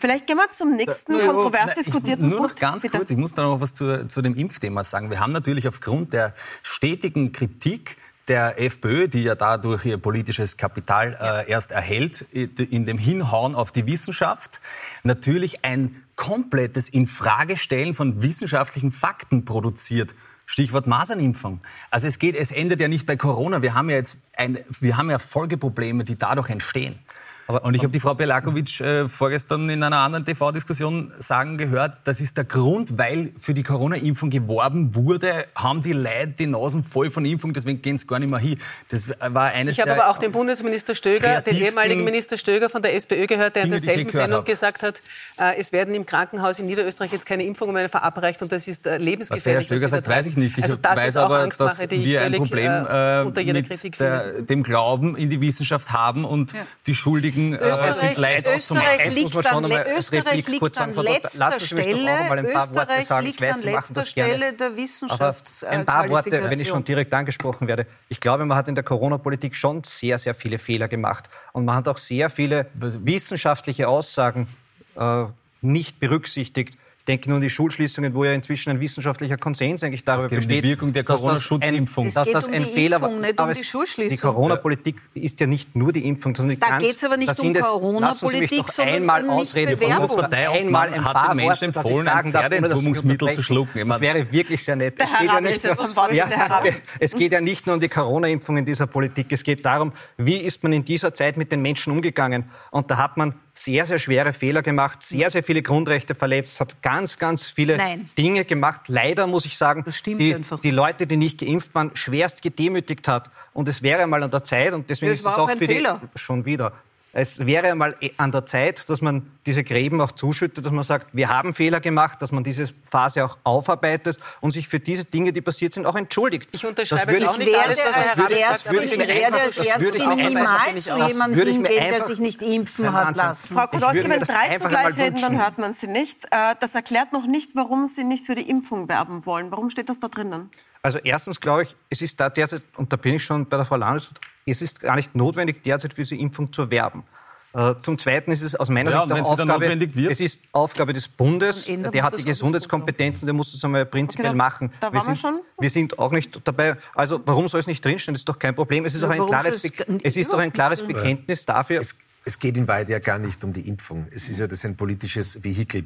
Vielleicht gehen wir zum nächsten Nur- kontrovers Nein, ich- diskutierten Nur noch Punkt. ganz Bitte. kurz, ich muss da noch was zu, zu dem Impfthema sagen. Wir haben natürlich aufgrund der stetigen Kritik der FPÖ, die ja dadurch ihr politisches Kapital äh, erst erhält, in dem Hinhauen auf die Wissenschaft, natürlich ein komplettes Infragestellen von wissenschaftlichen Fakten produziert. Stichwort Masernimpfung. Also es geht, es endet ja nicht bei Corona. Wir haben ja jetzt ein, wir haben ja Folgeprobleme, die dadurch entstehen. Und ich habe die Frau Belakovic äh, vorgestern in einer anderen TV-Diskussion sagen gehört, das ist der Grund, weil für die Corona-Impfung geworben wurde, haben die Leute die Nasen voll von Impfung, deswegen gehen sie gar nicht mehr hin. Das war eines Ich habe aber auch den Bundesminister Stöger, den ehemaligen Minister Stöger von der SPÖ gehört, der in Dinge, ich derselben Sendung habe. gesagt hat, äh, es werden im Krankenhaus in Niederösterreich jetzt keine Impfungen mehr verabreicht und das ist äh, Was der Herr lebensgefährlich. Stöger sagt, weiß ich nicht. Ich also das weiß ist auch aber, dass wir ein Problem äh, äh, unter jeder mit Kritik der, dem Glauben in die Wissenschaft haben und Ja. die Schuldigen äh, Österreich- sind leicht Österreich liegt an, Österreich liegt an letzter Stelle, Österreich sagen. Ich liegt weiß, an letzter. Stelle der Aber Wissenschafts ein paar Worte, wenn ich schon direkt angesprochen werde. Ich glaube, man hat in der Corona-Politik schon sehr, sehr viele Fehler gemacht. Und man hat auch sehr viele wissenschaftliche Aussagen äh, nicht berücksichtigt. Denke nur an die Schulschließungen, wo ja inzwischen ein wissenschaftlicher Konsens eigentlich darüber geht um die besteht, Wirkung der dass das ein- Corona-Schutzimpfung. Es Dass geht das um ein die Fehler war. Impfung, nicht um Aber die es- Schulschließung. Die Corona-Politik ist ja nicht nur die Impfung, sondern die Da ganz- geht's aber nicht um sind es- Corona-Politik, sondern einmal um muss doch Bundesparteiobmann einmal ein hat paar den Menschen empfohlen, ein Pferdeentwurmungsmittel zu schlucken. Das wäre wirklich sehr nett. Es geht, ja nicht nur, ja, es geht ja nicht nur um die Corona-Impfung in dieser Politik. Es geht darum, wie ist man in dieser Zeit mit den Menschen umgegangen. Und da hat man sehr, sehr schwere Fehler gemacht, sehr, sehr viele Grundrechte verletzt, hat ganz, ganz viele Nein. Dinge gemacht. Leider muss ich sagen, die, die Leute, die nicht geimpft waren, schwerst gedemütigt hat. Und es wäre mal an der Zeit, und deswegen Das ist es auch auch für Fehler. die schon wieder. Es wäre mal an der Zeit, dass man diese Gräben auch zuschüttet, dass man sagt, wir haben Fehler gemacht, dass man diese Phase auch aufarbeitet und sich für diese Dinge, die passiert sind, auch entschuldigt. Ich unterschreibe Das würde auch nicht werde alles, was als Herr Rabe sagt, Ärztin, aber ich ich würde werde als das würde ich Ärztin niemals das zu jemandem würde hingehen, der sich nicht impfen hat lassen. Frau würde mir wenn das drei zugleich einmal reden, dann hört man sie nicht. Äh, Das erklärt noch nicht, warum Sie nicht für die Impfung werben wollen. Warum steht das da drinnen? Also erstens glaube ich, es ist da derzeit, und da bin ich schon bei der Frau Landes, es ist gar nicht notwendig, derzeit für diese Impfung zu werben. Äh, Zum Zweiten ist es aus meiner Ja, Sicht auch Aufgabe, es ist Aufgabe des Bundes, der wir hat die Gesundheitskompetenzen, der muss das einmal prinzipiell Okay, da- machen. da wir, waren wir sind, schon. wir sind auch nicht dabei, also warum soll es nicht drinstehen, das ist doch kein Problem. Es ist, Ja, auch ein klares, es ist doch ein klares Bekenntnis dafür, Es, es geht in Wahrheit ja gar nicht um die Impfung. Es ist ja das ein politisches Vehikel.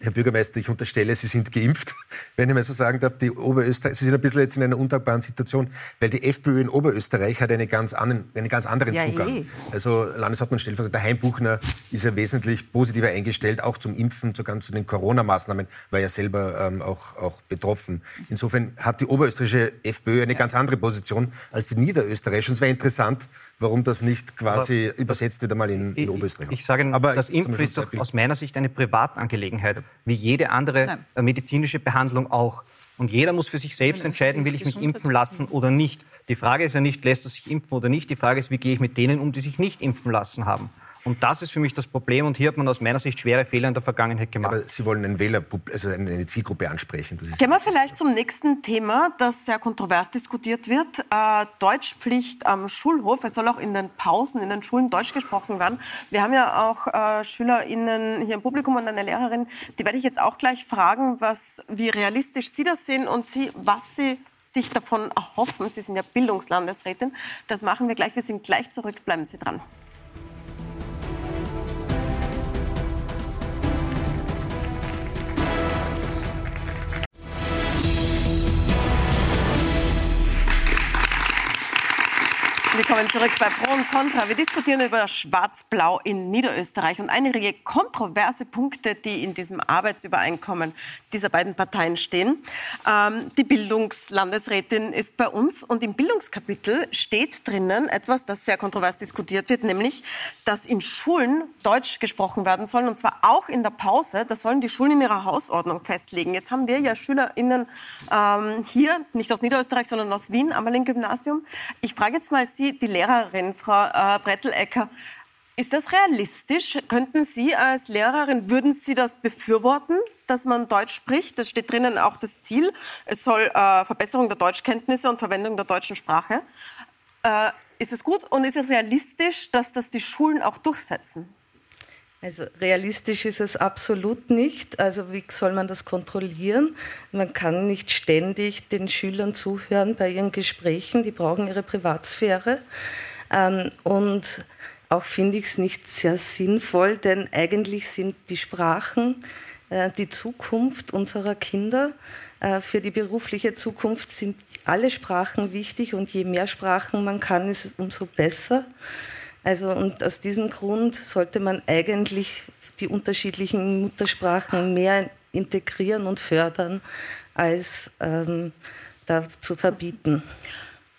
Herr Bürgermeister, ich unterstelle, Sie sind geimpft, [laughs] wenn ich mal so sagen darf. Die Oberösterreich, Sie sind ein bisschen jetzt in einer undankbaren Situation, weil die FPÖ in Oberösterreich hat eine ganz anderen, einen ganz anderen Ja, Zugang. eh. Also Landeshauptmann Stellvertreter der Heimbuchner ist ja wesentlich positiver eingestellt, auch zum Impfen, sogar zu den Corona-Maßnahmen, war ja selber ähm, auch, auch betroffen. Insofern hat die oberösterreichische FPÖ eine ganz andere Position als die niederösterreichische. Und es wäre interessant, warum das nicht quasi übersetzt wird einmal in, in Oberösterreich. Ich sage, Ihnen, Aber das Impfen ist doch aus meiner Sicht eine Privatangelegenheit, wie jede andere Nein. äh, medizinische Behandlung auch. Und jeder muss für sich selbst entscheiden, will ich mich impfen lassen oder nicht. Die Frage ist ja nicht, lässt er sich impfen oder nicht. Die Frage ist, wie gehe ich mit denen um, die sich nicht impfen lassen haben. Und das ist für mich das Problem. Und hier hat man aus meiner Sicht schwere Fehler in der Vergangenheit gemacht. Aber Sie wollen einen Wähler, also eine Zielgruppe ansprechen. Das ist Gehen wir vielleicht zum nächsten Thema, das sehr kontrovers diskutiert wird. Äh, Deutschpflicht am Schulhof. Es soll auch in den Pausen in den Schulen Deutsch gesprochen werden. Wir haben ja auch äh, SchülerInnen hier im Publikum und eine Lehrerin. Die werde ich jetzt auch gleich fragen, was, wie realistisch Sie das sehen und Sie, was Sie sich davon erhoffen? Sie sind ja Bildungslandesrätin. Das machen wir gleich. Wir sind gleich zurück. Bleiben Sie dran. Willkommen zurück bei Pro und Contra. Wir diskutieren über Schwarz-Blau in Niederösterreich und einige kontroverse Punkte, die in diesem Arbeitsübereinkommen dieser beiden Parteien stehen. Ähm, die Bildungslandesrätin ist bei uns und im Bildungskapitel steht drinnen etwas, das sehr kontrovers diskutiert wird, nämlich, dass in Schulen Deutsch gesprochen werden soll und zwar auch in der Pause. Das sollen die Schulen in ihrer Hausordnung festlegen. Jetzt haben wir ja SchülerInnen ähm, hier, nicht aus Niederösterreich, sondern aus Wien, am Gymnasium. Ich frage jetzt mal Sie, die Lehrerin, Frau äh, Brettelecker. Ist das realistisch? Könnten Sie als Lehrerin, würden Sie das befürworten, dass man Deutsch spricht? Das steht drinnen auch das Ziel. Es soll äh, Verbesserung der Deutschkenntnisse und Verwendung der deutschen Sprache. Äh, ist es gut und ist es realistisch, dass das die Schulen auch durchsetzen? Also realistisch ist es absolut nicht. Also wie soll man das kontrollieren? Man kann nicht ständig den Schülern zuhören bei ihren Gesprächen. Die brauchen ihre Privatsphäre. Ähm, und auch finde ich es nicht sehr sinnvoll, denn eigentlich sind die Sprachen äh, die Zukunft unserer Kinder. Äh, für die berufliche Zukunft sind alle Sprachen wichtig und je mehr Sprachen man kann, ist es umso besser. Also und aus diesem Grund sollte man eigentlich die unterschiedlichen Muttersprachen mehr integrieren und fördern, als ähm, da zu verbieten.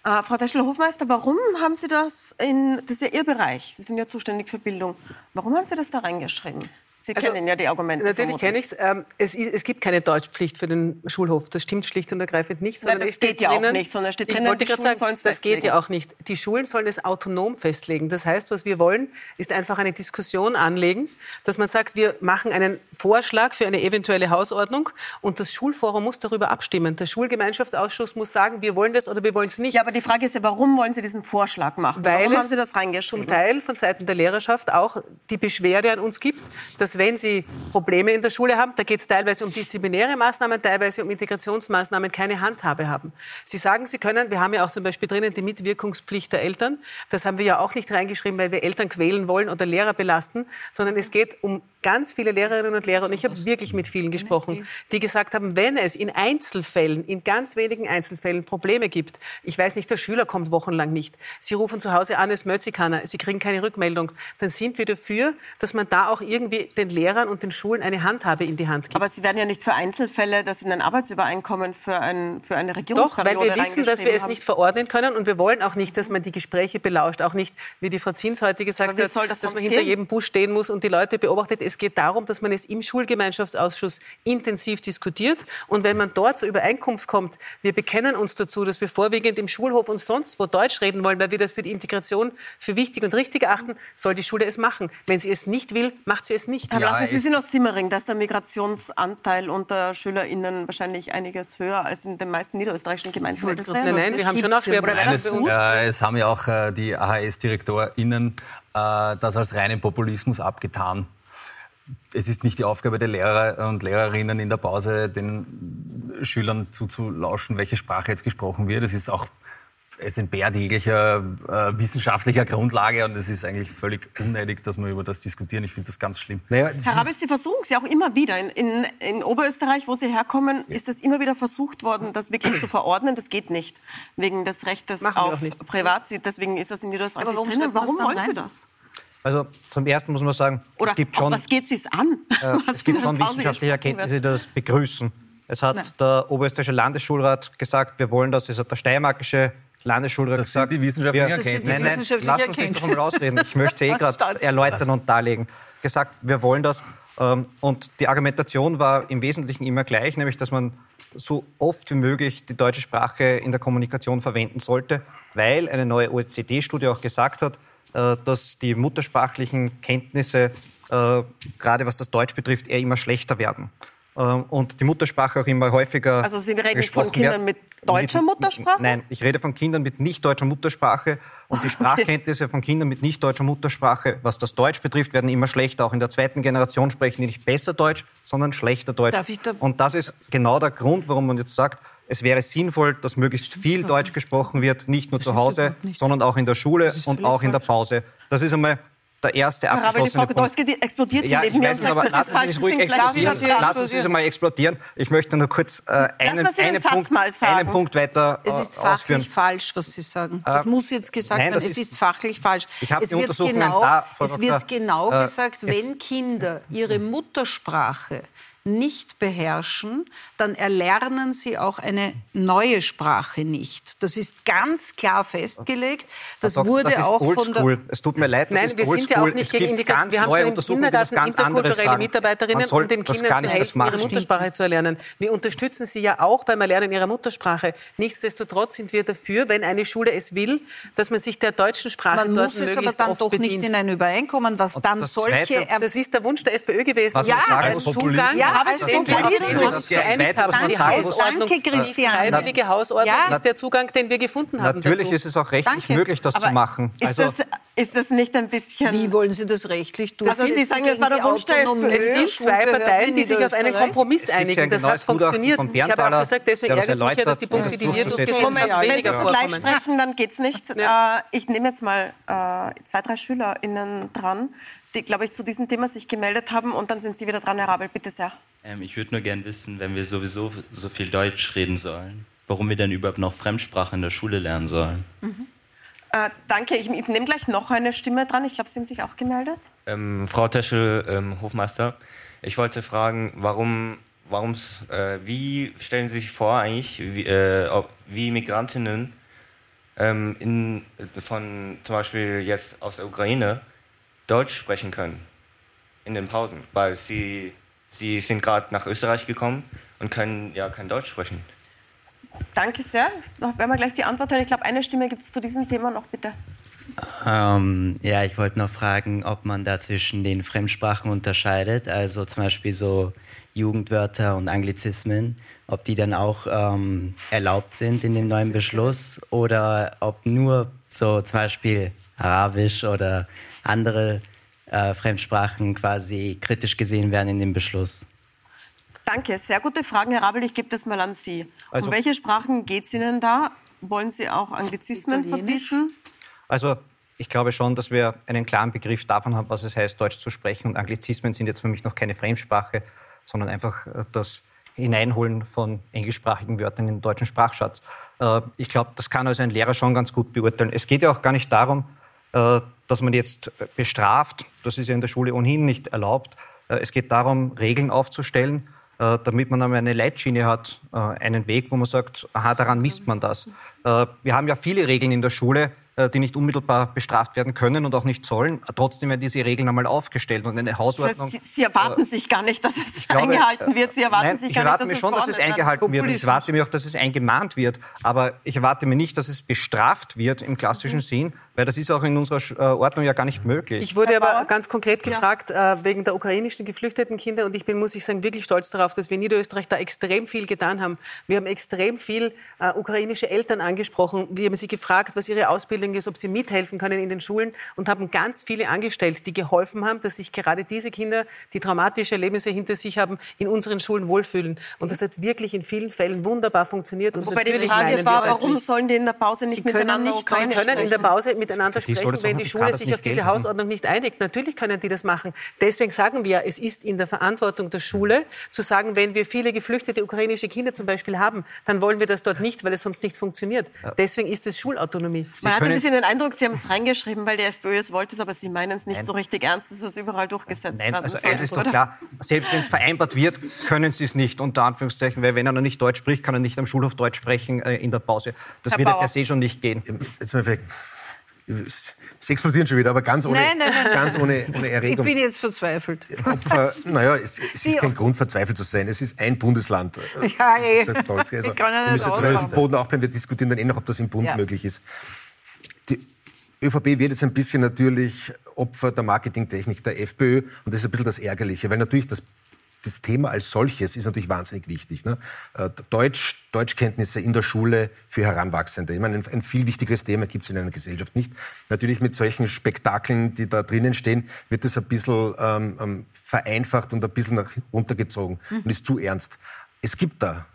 Äh, Frau Deschel-Hofmeister, warum haben Sie das in, das ist ja Ihr Bereich, Sie sind ja zuständig für Bildung, warum haben Sie das da reingeschrieben? Sie also, kennen ja die Argumente. Natürlich kenne ich ähm, es. Es gibt keine Deutschpflicht für den Schulhof. Das stimmt schlicht und ergreifend nicht. Sondern Nein, das geht ja drinnen, auch nicht, sondern steht drinnen, die Schulen sagen, Das geht ja auch nicht. Die Schulen sollen es autonom festlegen. Das heißt, was wir wollen, ist einfach eine Diskussion anlegen, dass man sagt, wir machen einen Vorschlag für eine eventuelle Hausordnung und das Schulforum muss darüber abstimmen. Der Schulgemeinschaftsausschuss muss sagen, wir wollen das oder wir wollen es nicht. Ja, aber die Frage ist ja, warum wollen Sie diesen Vorschlag machen? Weil warum haben Sie das reingeschrieben? Zum Teil von Seiten der Lehrerschaft auch die Beschwerde an uns gibt, dass dass wenn Sie Probleme in der Schule haben, da geht es teilweise um disziplinäre Maßnahmen, teilweise um Integrationsmaßnahmen, keine Handhabe haben. Sie sagen, Sie können, wir haben ja auch zum Beispiel drinnen die Mitwirkungspflicht der Eltern. Das haben wir ja auch nicht reingeschrieben, weil wir Eltern quälen wollen oder Lehrer belasten, sondern es geht um ganz viele Lehrerinnen und Lehrer, und ich habe wirklich mit vielen gesprochen, die gesagt haben, wenn es in Einzelfällen, in ganz wenigen Einzelfällen Probleme gibt, ich weiß nicht, der Schüler kommt wochenlang nicht, Sie rufen zu Hause an, es keiner, Sie kriegen keine Rückmeldung, dann sind wir dafür, dass man da auch irgendwie den Lehrern und den Schulen eine Handhabe in die Hand gibt. Aber Sie werden ja nicht für Einzelfälle das in ein Arbeitsübereinkommen für, ein, für eine Regierungsperiode Doch, weil wir wissen, dass wir es nicht verordnen können und wir wollen auch nicht, dass man die Gespräche belauscht, auch nicht, wie die Frau Zins heute gesagt hat, das dass man hinter gehen? jedem Bus stehen muss und die Leute beobachtet. Es geht darum, dass man es im Schulgemeinschaftsausschuss intensiv diskutiert und wenn man dort zur Übereinkunft kommt, wir bekennen uns dazu, dass wir vorwiegend im Schulhof und sonst wo Deutsch reden wollen, weil wir das für die Integration für wichtig und richtig erachten, soll die Schule es machen. Wenn sie es nicht will, macht sie es nicht. Herr ja, Sie sind aus Simmering, dass der Migrationsanteil unter SchülerInnen wahrscheinlich einiges höher als in den meisten niederösterreichischen Gemeinden. Das nein, nein, wir haben schon auch Nein, es, äh, es haben ja auch äh, die AHS-DirektorInnen äh, das als reinen Populismus abgetan. Es ist nicht die Aufgabe der Lehrer und Lehrerinnen in der Pause, den Schülern zuzulauschen, welche Sprache jetzt gesprochen wird. Es ist auch es entbehrt jeglicher äh, wissenschaftlicher Grundlage und es ist eigentlich völlig unnötig, dass wir über das diskutieren. Ich finde das ganz schlimm. Naja, Herr Rabes, Sie versuchen es ja auch immer wieder. In, in, in Oberösterreich, wo Sie herkommen, ja. ist das immer wieder versucht worden, das wirklich zu verordnen. Das geht nicht, wegen des Rechtes Machen auf Privat. Deswegen ist das in Niederösterreich Aber warum drinnen. Warum wollen? Sie das? Also zum Ersten muss man sagen, Oder es gibt schon, was geht es an? [laughs] Äh, es gibt schon wissenschaftliche Erkenntnisse, die das begrüßen. Es hat Nein. der Oberösterreichische Landesschulrat gesagt, wir wollen das, es hat der Steiermarkische Landesschulrat das gesagt. Sind die wissenschaftlichen Erkenntnisse. Nein, nein, lass uns nicht nochmal ausreden. Ich möchte eh [laughs] gerade erläutern und darlegen. Gesagt, wir wollen das. Ähm, und die Argumentation war im Wesentlichen immer gleich, nämlich, dass man so oft wie möglich die deutsche Sprache in der Kommunikation verwenden sollte, weil eine neue OECD-Studie auch gesagt hat, äh, dass die muttersprachlichen Kenntnisse, äh, gerade was das Deutsch betrifft, eher immer schlechter werden. Ähm, und die Muttersprache auch immer häufiger Also Sie reden von Kindern mit deutscher Muttersprache? Nein, ich rede von Kindern mit nicht deutscher Muttersprache und die [laughs] Sprachkenntnisse von Kindern mit nicht deutscher Muttersprache, was das Deutsch betrifft, werden immer schlechter. Auch in der zweiten Generation sprechen die nicht besser Deutsch, sondern schlechter Deutsch. Darf ich da- Und das ist genau der Grund, warum man jetzt sagt, es wäre sinnvoll, dass möglichst viel Deutsch gesprochen wird, nicht nur zu Hause, sondern auch in der Schule und auch in der Pause. Das ist einmal der erste Herr Rabel, die abgeschlossene Frau Punkt. Die explodiert Ja, ich weiß es, aber das lassen Sie es ruhig explodieren. Lassen Sie es einmal explodieren. Ich möchte nur kurz äh, einen, einen, Punkt, mal sagen. einen Punkt weiter äh, Es ist ausführen. fachlich falsch, was Sie sagen. Das Äh, muss jetzt gesagt nein, werden. das Es ist- ist fachlich falsch. Ich habe es die wird Untersuchungen genau, da, Frau Es Dr. wird genau äh, gesagt, es- wenn Kinder ihre Muttersprache nicht beherrschen, dann erlernen sie auch eine neue Sprache nicht. Das ist ganz klar festgelegt. Das Dr. wurde das ist auch von oldschool. der Es tut mir leid, das Nein, ist wir sind ja auch nicht es gegen Integration. ganz Wir haben neue schon im Untersuchungen, die Kindergarten ganz anderes sagen. Mitarbeiterinnen, Man um den das Kindern gar zu nicht helfen, ihre. Muttersprache zu erlernen. Wir unterstützen sie ja auch beim Erlernen ihrer Muttersprache. Nichtsdestotrotz sind wir dafür, wenn eine Schule es will, dass man sich der deutschen Sprache man dort muss es aber möglichst dann doch bedient. nicht in ein Übereinkommen, was dann das solche Zweite- Das ist der Wunsch der FPÖ gewesen. Was man ja, sagen muss, Zugang, ja, als. Populismus Das geeinigt Zweite, haben. Danke, Christian. Die freiwillige Hausordnung Ja. ist der Zugang, den wir gefunden haben. Natürlich dazu. ist es auch rechtlich Danke. möglich, das Aber zu machen. Ist, Also, das, ist das nicht ein bisschen... Wie wollen Sie das rechtlich Also durchsetzen? Sie sagen, es war der Wunsch der FPÖ. Es sind zwei Parteien, die sich auf einen? Kompromiss Es einigen. Das hat funktioniert. Ich habe auch gesagt, deswegen das ärgert es mich ja, dass die Punkte, die wir das durchgesetzt durchzusetzen. haben, wenn Sie weniger vorkommen. sprechen, dann geht's nicht. Äh, ich nehme jetzt mal äh, zwei, drei SchülerInnen dran, die, glaube ich, zu diesem Thema sich gemeldet haben und dann sind Sie wieder dran, Herr Rabel. Bitte sehr. Ähm, ich würde nur gern wissen, wenn wir sowieso so viel Deutsch reden sollen, warum wir dann überhaupt noch Fremdsprache in der Schule lernen sollen. Äh, danke, ich, ich nehme gleich noch eine Stimme dran. Ich glaube, Sie haben sich auch gemeldet. Ähm, Frau Teschel, ähm, Hofmeister, ich wollte fragen, warum, warum's, äh, wie stellen Sie sich vor eigentlich, wie, äh, ob, wie Migrantinnen ähm, in, von zum Beispiel jetzt aus der Ukraine Deutsch sprechen können in den Pausen, weil sie, sie sind gerade nach Österreich gekommen und können ja kein Deutsch sprechen. Danke sehr. Noch werden wir gleich die Antwort hören. Ich glaube, eine Stimme gibt es zu diesem Thema noch, bitte. Ähm, ja, ich wollte noch fragen, ob man da zwischen den Fremdsprachen unterscheidet, also zum Beispiel so Jugendwörter und Anglizismen, ob die dann auch ähm, erlaubt sind in dem neuen Beschluss oder ob nur so zum Beispiel Arabisch oder andere äh, Fremdsprachen quasi kritisch gesehen werden in dem Beschluss. Danke, sehr gute Fragen, Herr Rabel. Ich gebe das mal an Sie. Also- um welche Sprachen geht es Ihnen da? Wollen Sie auch Anglizismen verbieten? Also ich glaube schon, dass wir einen klaren Begriff davon haben, was es heißt, Deutsch zu sprechen. Und Anglizismen sind jetzt für mich noch keine Fremdsprache, sondern einfach äh, das Hineinholen von englischsprachigen Wörtern in den deutschen Sprachschatz. Äh, Ich glaube, das kann also ein Lehrer schon ganz gut beurteilen. Es geht ja auch gar nicht darum, dass man jetzt bestraft. Das ist ja in der Schule ohnehin nicht erlaubt. Äh, Es geht darum, Regeln aufzustellen, äh, damit man einmal eine Leitschiene hat, äh, einen Weg, wo man sagt, aha, daran misst man das. Äh, Wir haben ja viele Regeln in der Schule, äh, die nicht unmittelbar bestraft werden können und auch nicht sollen. Trotzdem werden diese Regeln einmal aufgestellt und eine Das Hausordnung. heißt, Sie, Sie erwarten sich gar nicht, dass es glaube, eingehalten wird. Sie erwarten Nein, sich ich gar erwarte nicht, mir schon, dass es eingehalten wird. Und ich erwarte mir auch, dass es eingemahnt wird. Aber ich erwarte mir nicht, dass es bestraft wird im klassischen Mhm. Sinn, weil das ist auch in unserer äh, Ordnung ja gar nicht möglich. Ich wurde aber ganz konkret gefragt äh, wegen der ukrainischen geflüchteten Kinder und ich bin, muss ich sagen, wirklich stolz darauf, dass wir in Niederösterreich da extrem viel getan haben. Wir haben extrem viel äh, ukrainische Eltern angesprochen. Wir haben sie gefragt, was ihre Ausbildung ist, ob sie mithelfen können in den Schulen und haben ganz viele angestellt, die geholfen haben, dass sich gerade diese Kinder, die traumatische Erlebnisse hinter sich haben, in unseren Schulen wohlfühlen. Und das hat wirklich in vielen Fällen wunderbar funktioniert. Und Wobei die Frage war, warum nicht. sollen die in der Pause nicht können miteinander nicht Ukrainisch Die können in der? Pause miteinander Für die sprechen, wenn die Schule sich auf diese gelten. Hausordnung nicht einigt. Natürlich können die das machen. Deswegen sagen wir, es ist in der Verantwortung der Schule zu sagen, wenn wir viele geflüchtete ukrainische Kinder zum Beispiel haben, dann wollen wir das dort nicht, weil es sonst nicht funktioniert. Deswegen ist es Schulautonomie. Man hat ein bisschen den Eindruck, Sie haben es reingeschrieben, weil die FPÖ es wollte, aber Sie meinen es nicht Nein. so richtig ernst, dass es überall durchgesetzt Nein, werden also eins ist doch klar, selbst wenn es vereinbart wird, können sie es nicht, unter Anführungszeichen, weil wenn er noch nicht Deutsch spricht, kann er nicht am Schulhof Deutsch sprechen äh, in der Pause. Das Herr wird ja per se schon nicht gehen. Jetzt mal vielleicht, Sie explodieren schon wieder, aber ganz ohne, Nein, nein, nein. Ganz ohne, ohne Ich Erregung. bin jetzt verzweifelt. Opfer, naja, es, es ist kein Grund, verzweifelt zu sein. Es ist ein Bundesland. Ja, eh. Also, Ich kann ja wir nicht auf Boden auch bleiben. Wir diskutieren dann eh noch, ob das im Bund Ja. möglich ist. Die ÖVP wird jetzt ein bisschen natürlich Opfer der Marketingtechnik der FPÖ. Und das ist ein bisschen das Ärgerliche, weil natürlich das das Thema als solches ist natürlich wahnsinnig wichtig. Ne? Äh, Deutsch, Deutschkenntnisse in der Schule für Heranwachsende. Ich meine, ein, ein viel wichtigeres Thema gibt es in einer Gesellschaft nicht. Natürlich mit solchen Spektakeln, die da drinnen stehen, wird das ein bisschen ähm, ähm vereinfacht und ein bisschen nach runtergezogen mhm. und ist zu ernst. Es gibt da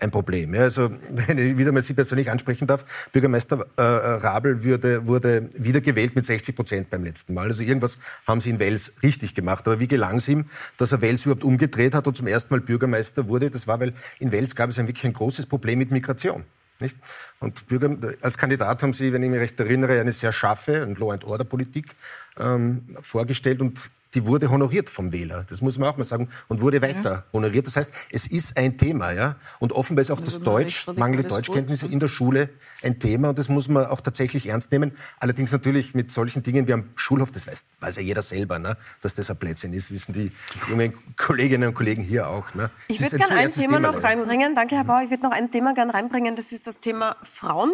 ein Problem. Ja, also, [laughs] wenn ich wieder mal Sie persönlich ansprechen darf, Bürgermeister äh, Rabel würde, wurde wiedergewählt mit 60 Prozent beim letzten Mal. Also irgendwas haben Sie in Wels richtig gemacht. Aber wie gelang es ihm, dass er Wels überhaupt umgedreht hat und zum ersten Mal Bürgermeister wurde? Das war, weil in Wels gab es ein wirklich ein großes Problem mit Migration. Nicht? Und Bürger, als Kandidat haben Sie, wenn ich mich recht erinnere, eine sehr scharfe und Law-and-Order-Politik ähm, vorgestellt und die wurde honoriert vom Wähler. Das muss man auch mal sagen. Und wurde weiter ja. honoriert. Das heißt, es ist ein Thema. Ja? Und offenbar ist auch das Deutsch, mangelnde Deutschkenntnisse in der Schule ein Thema. Und das muss man auch tatsächlich ernst nehmen. Allerdings natürlich mit solchen Dingen wie am Schulhof, das weiß, weiß ja jeder selber, ne? dass das ein Plätzchen ist. Wissen die jungen Kolleginnen und Kollegen hier auch. Ne? Ich würde gerne ein Thema, Thema noch reinbringen. Danke, Herr Bauer. Ich würde noch ein Thema gerne reinbringen. Das ist das Thema Frauen.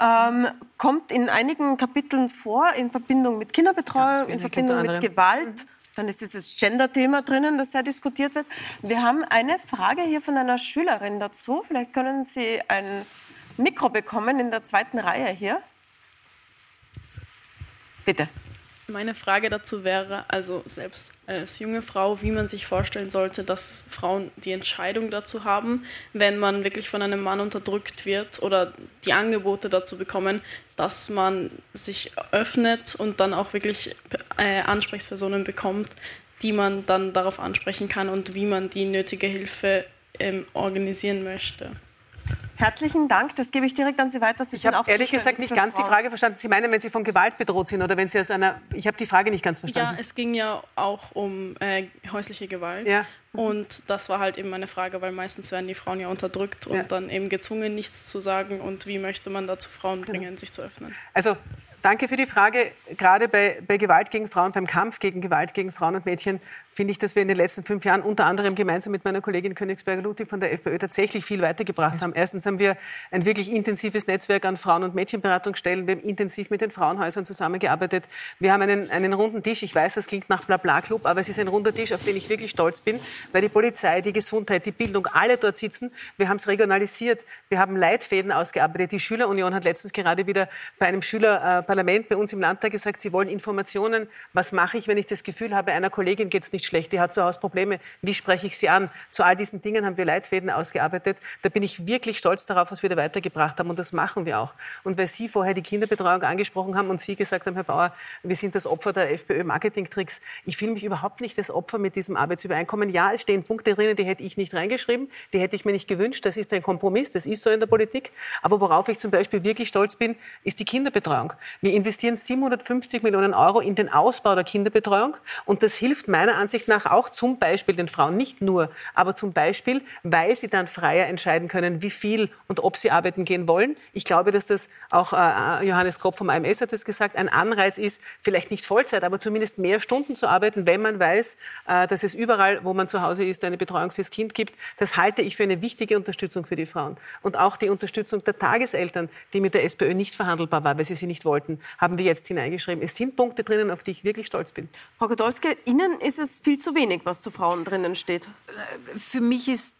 Ähm, kommt in einigen Kapiteln vor in Verbindung mit Kinderbetreuung, in Verbindung mit Gewalt. Dann ist dieses Gender-Thema drinnen, das sehr diskutiert wird. Wir haben eine Frage hier von einer Schülerin dazu. Vielleicht können Sie ein Mikro bekommen in der zweiten Reihe hier. Bitte. Meine Frage dazu wäre, also selbst als junge Frau, wie man sich vorstellen sollte, dass Frauen die Entscheidung dazu haben, wenn man wirklich von einem Mann unterdrückt wird oder die Angebote dazu bekommen, dass man sich öffnet und dann auch wirklich äh, Ansprechpersonen bekommt, die man dann darauf ansprechen kann und wie man die nötige Hilfe ähm, organisieren möchte. Herzlichen Dank. Das gebe ich direkt an Sie weiter. Sie ich habe ehrlich gesagt nicht ganz Frauen. die Frage verstanden. Sie meinen, wenn Sie von Gewalt bedroht sind oder wenn Sie aus einer. Ich habe die Frage nicht ganz verstanden. Ja, es ging ja auch um äh, häusliche Gewalt. Ja. Und das war halt eben meine Frage, weil meistens werden die Frauen ja unterdrückt und ja. dann eben gezwungen, nichts zu sagen. Und wie möchte man dazu Frauen bringen, genau. sich zu öffnen? Also Danke für die Frage. Gerade bei, bei, Gewalt gegen Frauen, beim Kampf gegen Gewalt gegen Frauen und Mädchen finde ich, dass wir in den letzten fünf Jahren unter anderem gemeinsam mit meiner Kollegin Königsberger-Ludwig von der FPÖ tatsächlich viel weitergebracht haben. Erstens haben wir ein wirklich intensives Netzwerk an Frauen- und Mädchenberatungsstellen. Wir haben intensiv mit den Frauenhäusern zusammengearbeitet. Wir haben einen, einen runden Tisch. Ich weiß, das klingt nach Blabla-Club, aber es ist ein runder Tisch, auf den ich wirklich stolz bin, weil die Polizei, die Gesundheit, die Bildung, alle dort sitzen. Wir haben es regionalisiert. Wir haben Leitfäden ausgearbeitet. Die Schülerunion hat letztens gerade wieder bei einem Schülerparlament bei uns im Landtag gesagt, sie wollen Informationen. Was mache ich, wenn ich das Gefühl habe, einer Kollegin geht es nicht schlecht, die hat zu Hause Probleme, wie spreche ich sie an? Zu all diesen Dingen haben wir Leitfäden ausgearbeitet. Da bin ich wirklich stolz darauf, was wir da weitergebracht haben und das machen wir auch. Und weil Sie vorher die Kinderbetreuung angesprochen haben und Sie gesagt haben, Herr Bauer, wir sind das Opfer der FPÖ-Marketing-Tricks, ich fühle mich überhaupt nicht das Opfer mit diesem Arbeitsübereinkommen. Ja, es stehen Punkte drinnen, die hätte ich nicht reingeschrieben, die hätte ich mir nicht gewünscht. Das ist ein Kompromiss, das ist so in der Politik. Aber worauf ich zum Beispiel wirklich stolz bin, ist die Kinderbetreuung. Wir investieren 750 Millionen Euro in den Ausbau der Kinderbetreuung und das hilft meiner Ansicht Ansicht nach auch zum Beispiel den Frauen, nicht nur, aber zum Beispiel, weil sie dann freier entscheiden können, wie viel und ob sie arbeiten gehen wollen. Ich glaube, dass das auch äh, Johannes Kopp vom AMS hat es gesagt, ein Anreiz ist, vielleicht nicht Vollzeit, aber zumindest mehr Stunden zu arbeiten, wenn man weiß, äh, dass es überall, wo man zu Hause ist, eine Betreuung fürs Kind gibt. Das halte ich für eine wichtige Unterstützung für die Frauen. Und auch die Unterstützung der Tageseltern, die mit der SPÖ nicht verhandelbar war, weil sie sie nicht wollten, haben wir jetzt hineingeschrieben. Es sind Punkte drinnen, auf die ich wirklich stolz bin. Frau Godolske, Ihnen ist es viel zu wenig, was zu Frauen drinnen steht. Für mich ist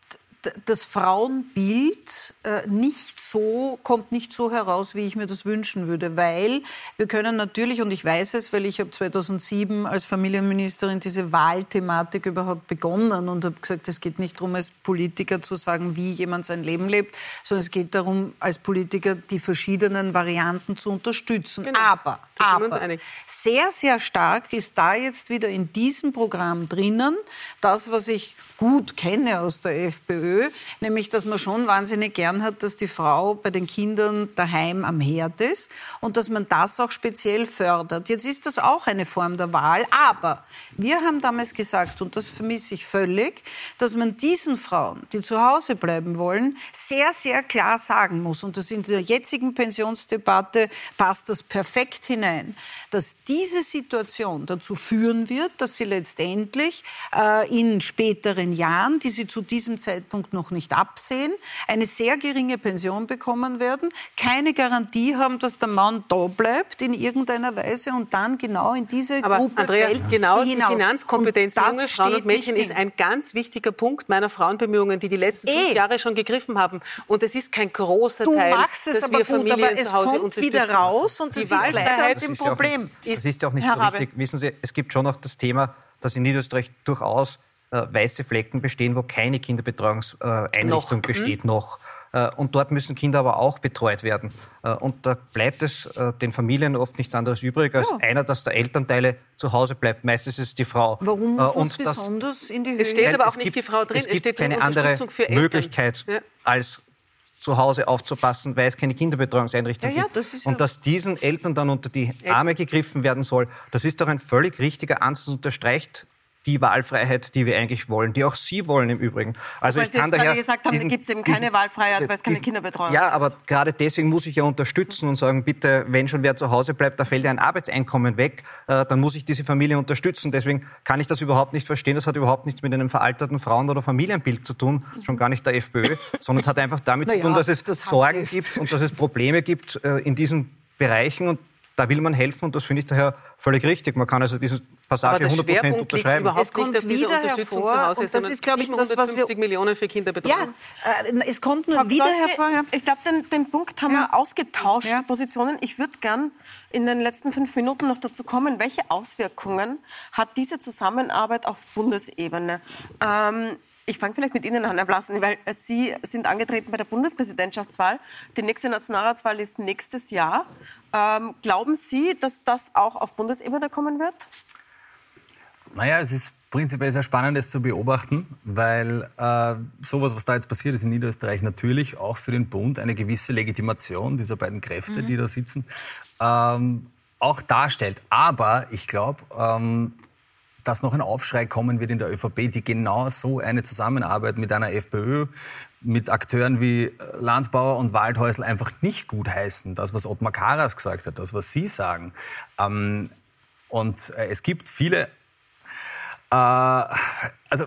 das Frauenbild äh, nicht so, kommt nicht so heraus, wie ich mir das wünschen würde, weil wir können natürlich, und ich weiß es, weil ich habe 2007 als Familienministerin diese Wahlthematik überhaupt begonnen und habe gesagt, es geht nicht darum, als Politiker zu sagen, wie jemand sein Leben lebt, sondern es geht darum, als Politiker die verschiedenen Varianten zu unterstützen. Genau. Aber, aber sehr, sehr stark ist da jetzt wieder in diesem Programm drinnen, das, was ich gut kenne aus der FPÖ, nämlich dass man schon wahnsinnig gern hat, dass die Frau bei den Kindern daheim am Herd ist und dass man das auch speziell fördert. Jetzt ist das auch eine Form der Wahl, aber wir haben damals gesagt, und das vermisse ich völlig, dass man diesen Frauen, die zu Hause bleiben wollen, sehr, sehr klar sagen muss, und das in der jetzigen Pensionsdebatte passt das perfekt hinein, dass diese Situation dazu führen wird, dass sie letztendlich äh, in späteren Jahren, die sie zu diesem Zeitpunkt noch nicht absehen, eine sehr geringe Pension bekommen werden, keine Garantie haben, dass der Mann da bleibt in irgendeiner Weise und dann genau in diese Aber Gruppe Andrea, fällt. genau die hinaus. Finanzkompetenz junger Frauen und Mädchen ist ein ganz wichtiger Punkt meiner Frauenbemühungen, die die letzten fünf Eh. Jahre schon gegriffen haben. Und es ist kein großer Du Teil, machst es dass aber wir gut, Familien aber es zu Hause kommt wieder raus und die das ist leider Wahlfreiheit dem ist ja Problem. Nicht, das ist ja auch nicht Herr so richtig. Wissen Sie, es gibt schon noch das Thema, dass in Niederösterreich durchaus äh, weiße Flecken bestehen, wo keine Kinderbetreuungseinrichtung Noch. besteht noch. Äh, Und dort müssen Kinder aber auch betreut werden. Äh, Und da bleibt es äh, den Familien oft nichts anderes übrig, als einer, dass der Elternteile zu Hause bleibt. Meistens ist es die Frau. Warum muss und das besonders in die Höhe? Es steht aber auch es nicht gibt- die Frau drin, Es es gibt steht keine andere. Möglichkeit, Ja. als zu Hause aufzupassen, weil es keine Kinderbetreuungseinrichtung Ja, gibt. ja- und dass diesen Eltern dann unter die Arme gegriffen werden soll, das ist doch ein völlig richtiger Ansatz und unterstreicht die Wahlfreiheit, die wir eigentlich wollen, die auch Sie wollen im Übrigen. Also Weil ich Sie kann daher gesagt haben, gibt es eben keine diesen- Wahlfreiheit, weil es keine diesen- Kinderbetreuung Ja, aber gerade deswegen muss ich ja unterstützen und sagen, bitte, wenn schon wer zu Hause bleibt, da fällt ja ein Arbeitseinkommen weg, äh, dann muss ich diese Familie unterstützen. Deswegen kann ich das überhaupt nicht verstehen. Das hat überhaupt nichts mit einem veralterten Frauen- oder Familienbild zu tun, schon gar nicht der FPÖ, sondern es hat einfach damit zu Naja, tun, dass es das Sorgen die- gibt und dass es Probleme gibt äh, in diesen Bereichen und da will man helfen und das finde ich daher völlig richtig. Man kann also diese Passage Aber der 100 Schwerpunkt liegt unterschreiben. überhaupt Es kommt nicht wieder hervor, Hause, und das ist, glaube ich, das, was wir- 750 Millionen für Kinderbetreuung. Ja, äh, es kommt nur Frau wieder Podolski, hervor. Ja. Ich glaube, den, den Punkt haben wir ausgetauscht, die Positionen. Ich würde gern in den letzten fünf Minuten noch dazu kommen, welche Auswirkungen hat diese Zusammenarbeit auf Bundesebene? Ähm, ich fange vielleicht mit Ihnen an, Herr Blassen, weil Sie sind angetreten bei der Bundespräsidentschaftswahl. Die nächste Nationalratswahl ist nächstes Jahr. Ähm, glauben Sie, dass das auch auf Bundesebene kommen wird? Naja, es ist prinzipiell sehr spannend, das zu beobachten, weil äh, sowas, was da jetzt passiert ist in Niederösterreich, natürlich auch für den Bund eine gewisse Legitimation dieser beiden Kräfte, Mhm. die da sitzen, ähm, auch darstellt. Aber ich glaube, ähm, dass noch ein Aufschrei kommen wird in der ÖVP, die genau so eine Zusammenarbeit mit einer FPÖ, mit Akteuren wie äh, Landbauer und Waldhäusl einfach nicht gut heißen. Das, was Ottmar Karas gesagt hat, das, was Sie sagen. Ähm, und äh, es gibt viele äh, also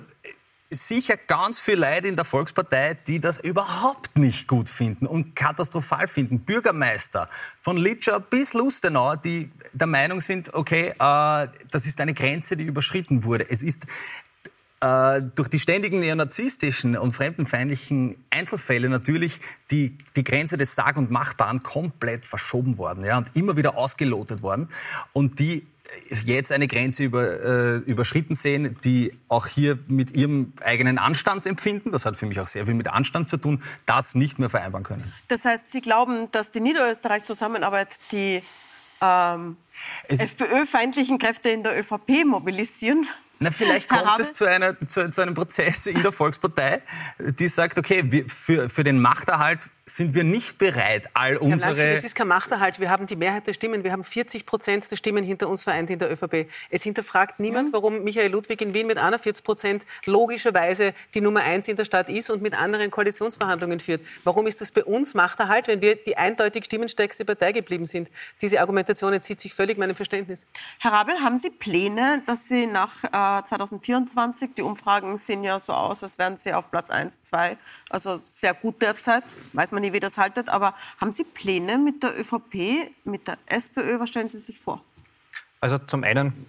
sicher ganz viele Leute in der Volkspartei, die das überhaupt nicht gut finden und katastrophal finden. Bürgermeister von Litscher bis Lustenau, die der Meinung sind, okay, äh, das ist eine Grenze, die überschritten wurde. Es ist äh, durch die ständigen neonazistischen und fremdenfeindlichen Einzelfälle natürlich die, die Grenze des Sag- und Machbaren komplett verschoben worden ja, und immer wieder ausgelotet worden. Und die jetzt eine Grenze über, äh, überschritten sehen, die auch hier mit ihrem eigenen Anstandsempfinden, das hat für mich auch sehr viel mit Anstand zu tun, das nicht mehr vereinbaren können. Das heißt, Sie glauben, dass die Niederösterreich-Zusammenarbeit die ähm, FPÖ-feindlichen Kräfte in der ÖVP mobilisieren? Na, vielleicht kommt es zu, einer, zu, zu einem Prozess in der Volkspartei, die sagt, okay, wir, für, für den Machterhalt sind wir nicht bereit, all Herr Blanski, unsere... das ist kein Machterhalt. Wir haben die Mehrheit der Stimmen. Wir haben 40 Prozent der Stimmen hinter uns vereint in der ÖVP. Es hinterfragt niemand, warum Michael Ludwig in Wien mit 41 Prozent logischerweise die Nummer eins in der Stadt ist und mit anderen Koalitionsverhandlungen führt. Warum ist das bei uns Machterhalt, wenn wir die eindeutig stimmenstärkste Partei geblieben sind? Diese Argumentation entzieht sich völlig meinem Verständnis. Herr Rabel, haben Sie Pläne, dass Sie nach äh, 2024, die Umfragen sehen ja so aus, als wären Sie auf Platz 1, 2, also sehr gut derzeit, weiß man nie, wie das haltet, aber haben Sie Pläne mit der ÖVP, mit der SPÖ, was stellen Sie sich vor? Also zum einen,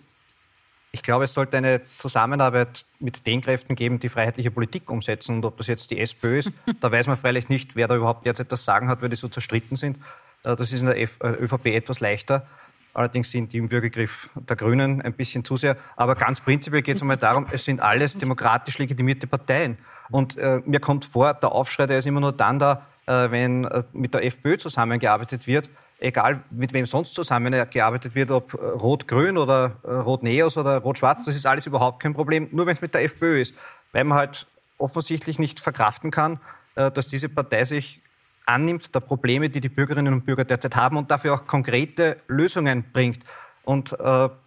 ich glaube, es sollte eine Zusammenarbeit mit den Kräften geben, die freiheitliche Politik umsetzen. Und ob das jetzt die SPÖ ist, [laughs] da weiß man freilich nicht, wer da überhaupt derzeit das Sagen hat, weil die so zerstritten sind. Äh, Das ist in der äh, ÖVP etwas leichter. Allerdings sind die im Würgegriff der Grünen ein bisschen zu sehr. Aber ganz prinzipiell geht es einmal darum, es sind alles demokratisch legitimierte Parteien. Und äh, mir kommt vor, der Aufschrei, der ist immer nur dann da, wenn äh, mit der FPÖ zusammengearbeitet wird. Egal, mit wem sonst zusammengearbeitet wird, ob äh, Rot-Grün oder äh, Rot-Neos oder Rot-Schwarz, das ist alles überhaupt kein Problem, nur wenn es mit der FPÖ ist. Weil man halt offensichtlich nicht verkraften kann, äh, dass diese Partei sich annimmt der Probleme, die die Bürgerinnen und Bürger derzeit haben und dafür auch konkrete Lösungen bringt. Und äh,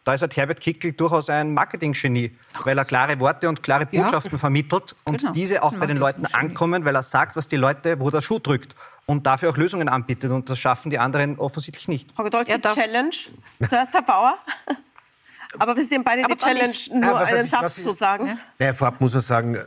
da ist halt Herbert Kickl durchaus ein Marketinggenie, weil er klare Worte und klare Ja. Botschaften vermittelt und Genau. diese auch bei den Leuten ankommen, weil er sagt, was die Leute, wo der Schuh drückt und dafür auch Lösungen anbietet. Und das schaffen die anderen offensichtlich nicht. Frau Godolski, Challenge. Zuerst Herr Bauer. [laughs] Aber wir sehen beide die Aber Challenge, nicht. nur Ja, einen sich- Satz was zu sagen. Naja, vorab muss man sagen,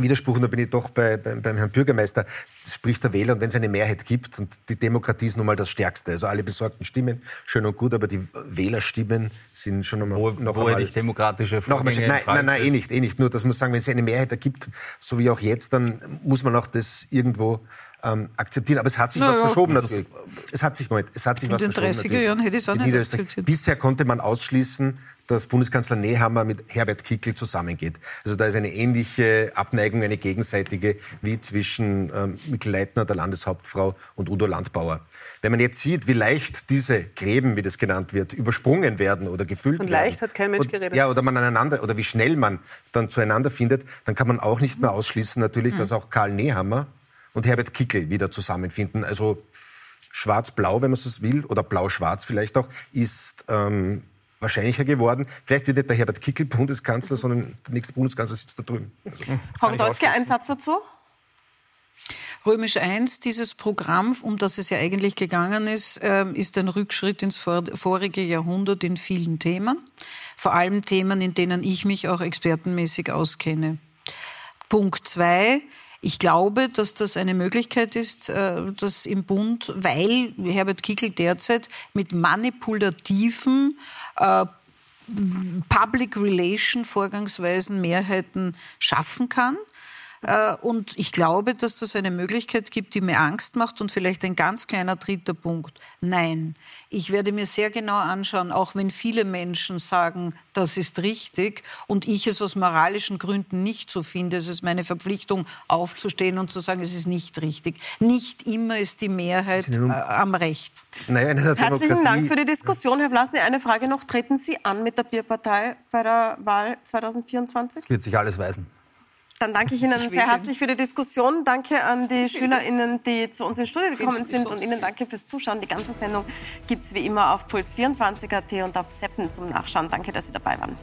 Widerspruch, und da bin ich doch bei, beim, beim Herrn Bürgermeister, das spricht der Wähler, und wenn es eine Mehrheit gibt, und die Demokratie ist nun mal das Stärkste, also alle besorgten Stimmen, schön und gut, aber die Wählerstimmen sind schon einmal, wo, noch wo einmal... nicht demokratische noch einmal, nein, nein, nein, eh nicht, eh nicht. Nur, das muss sagen, wenn es eine Mehrheit ergibt, so wie auch jetzt, dann muss man auch das irgendwo ähm, akzeptieren. Aber es hat sich Na was ja, verschoben das- natürlich. Es hat sich, Moment, es hat sich In was den verschoben. 30er natürlich. Jahren hätte ich es auch In nicht akzeptiert. Bisher konnte man ausschließen, dass Bundeskanzler Nehammer mit Herbert Kickl zusammengeht. Also da ist eine ähnliche Abneigung, eine gegenseitige, wie zwischen ähm, Mikl Leitner, der Landeshauptfrau, und Udo Landbauer. Wenn man jetzt sieht, wie leicht diese Gräben, wie das genannt wird, übersprungen werden oder gefüllt werden. leicht hat kein Mensch und, geredet. Ja, oder man aneinander, oder wie schnell man dann zueinander findet, dann kann man auch nicht mehr ausschließen, natürlich, Mhm. dass auch Karl Nehammer und Herbert Kickl wieder zusammenfinden. Also schwarz-blau, wenn man so will, oder blau-schwarz vielleicht auch, ist ähm, wahrscheinlicher geworden. Vielleicht wird nicht der Herbert Kickl Bundeskanzler, sondern der nächste Bundeskanzler sitzt da drüben. Also, Frau Podolski, ein Satz dazu? Römisch I, dieses Programm, um das es ja eigentlich gegangen ist, ähm, ist ein Rückschritt ins vor- vorige Jahrhundert in vielen Themen. Vor allem Themen, in denen ich mich auch expertenmäßig auskenne. Punkt zwei. Ich glaube, dass das eine Möglichkeit ist, äh, dass im Bund, weil Herbert Kickl derzeit mit manipulativen äh, Public Relation Vorgangsweisen Mehrheiten schaffen kann. Äh, Und ich glaube, dass das eine Möglichkeit gibt, die mir Angst macht. Und vielleicht ein ganz kleiner dritter Punkt. Nein, ich werde mir sehr genau anschauen, auch wenn viele Menschen sagen, das ist richtig und ich es aus moralischen Gründen nicht so finde. Es ist meine Verpflichtung, aufzustehen und zu sagen, es ist nicht richtig. Nicht immer ist die Mehrheit äh, am Recht. naja, in einer Herzlichen Demokratie- Dank für die Diskussion. Herr Vlasny, eine Frage noch. Treten Sie an mit der Bierpartei bei der Wahl 2024? Wird sich alles weisen. Dann danke ich Ihnen sehr herzlich für die Diskussion. Danke an die SchülerInnen, die zu uns ins Studio gekommen sind. Und Ihnen danke fürs Zuschauen. Die ganze Sendung gibt es wie immer auf puls24.at und auf Seppen zum Nachschauen. Danke, dass Sie dabei waren.